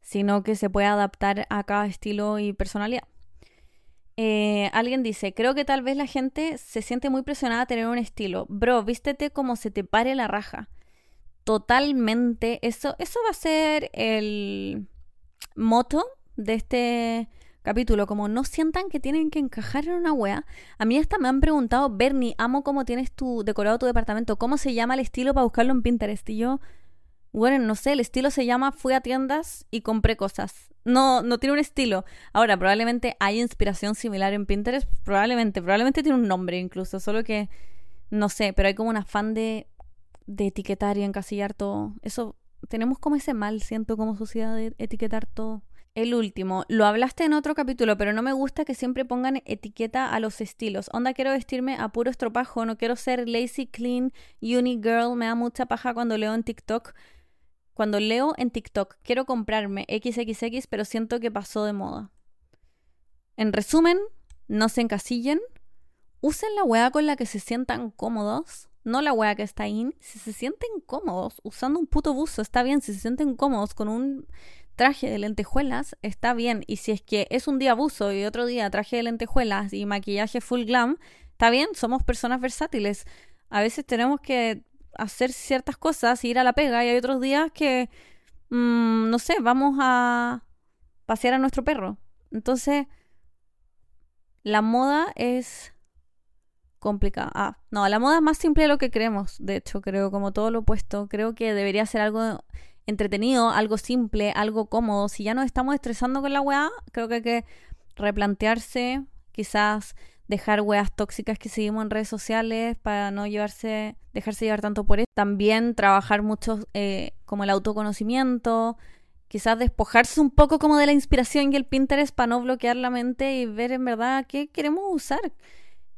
Speaker 1: Sino que se puede adaptar a cada estilo y personalidad. Eh, alguien dice, creo que tal vez la gente se siente muy presionada a tener un estilo. Bro, vístete como se te pare la raja. Totalmente. Eso, eso va a ser el moto de este capítulo. Como no sientan que tienen que encajar en una wea. A mí hasta me han preguntado, Bernie, amo cómo tienes tu decorado tu departamento. ¿Cómo se llama el estilo para buscarlo en Pinterest? Y yo, bueno, no sé, el estilo se llama fui a tiendas y compré cosas. No, no tiene un estilo. Ahora, probablemente hay inspiración similar en Pinterest. Probablemente, probablemente tiene un nombre incluso. Solo que, no sé, pero hay como un afán de, de etiquetar y encasillar todo. Eso, tenemos como ese mal, siento, como sociedad de etiquetar todo. El último, lo hablaste en otro capítulo, pero no me gusta que siempre pongan etiqueta a los estilos. Onda, quiero vestirme a puro estropajo, no quiero ser lazy, clean, uni girl. Me da mucha paja cuando leo en TikTok cuando leo en TikTok, quiero comprarme XXX, pero siento que pasó de moda. En resumen, no se encasillen. Usen la weá con la que se sientan cómodos. No la weá que está ahí. Si se sienten cómodos usando un puto buzo, está bien. Si se sienten cómodos con un traje de lentejuelas, está bien. Y si es que es un día buzo y otro día traje de lentejuelas y maquillaje full glam, está bien. Somos personas versátiles. A veces tenemos que hacer ciertas cosas, ir a la pega, y hay otros días que, mm, no sé, vamos a pasear a nuestro perro. Entonces, la moda es complicada. Ah, no, la moda es más simple de lo que creemos, de hecho, creo, como todo lo opuesto. Creo que debería ser algo entretenido, algo simple, algo cómodo. Si ya nos estamos estresando con la weá, creo que hay que replantearse, quizás dejar weas tóxicas que seguimos en redes sociales para no llevarse, dejarse llevar tanto por eso. También trabajar mucho eh, como el autoconocimiento, quizás despojarse un poco como de la inspiración y el Pinterest para no bloquear la mente y ver en verdad qué queremos usar.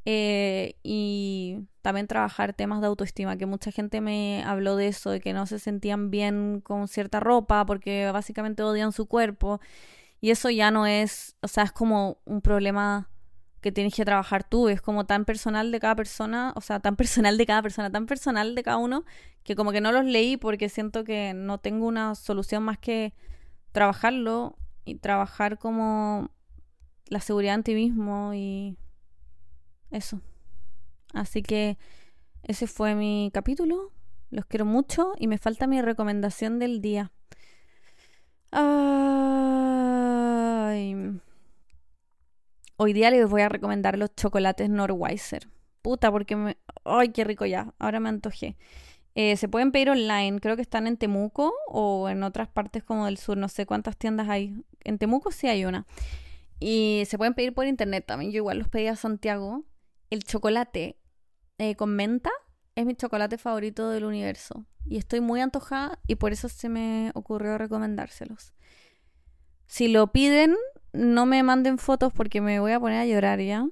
Speaker 1: Eh, y también trabajar temas de autoestima, que mucha gente me habló de eso, de que no se sentían bien con cierta ropa porque básicamente odian su cuerpo. Y eso ya no es, o sea, es como un problema que tienes que trabajar tú. Es como tan personal de cada persona, o sea, tan personal de cada persona, tan personal de cada uno, que como que no los leí porque siento que no tengo una solución más que trabajarlo y trabajar como la seguridad en ti mismo y eso. Así que ese fue mi capítulo. Los quiero mucho y me falta mi recomendación del día. Ay. Hoy día les voy a recomendar los chocolates Norweiser. Puta, porque me... ¡Ay, qué rico ya! Ahora me antojé. Eh, se pueden pedir online, creo que están en Temuco o en otras partes como del sur, no sé cuántas tiendas hay. En Temuco sí hay una. Y se pueden pedir por internet también. Yo igual los pedí a Santiago. El chocolate eh, con menta es mi chocolate favorito del universo. Y estoy muy antojada y por eso se me ocurrió recomendárselos. Si lo piden, no me manden fotos porque me voy a poner a llorar ya.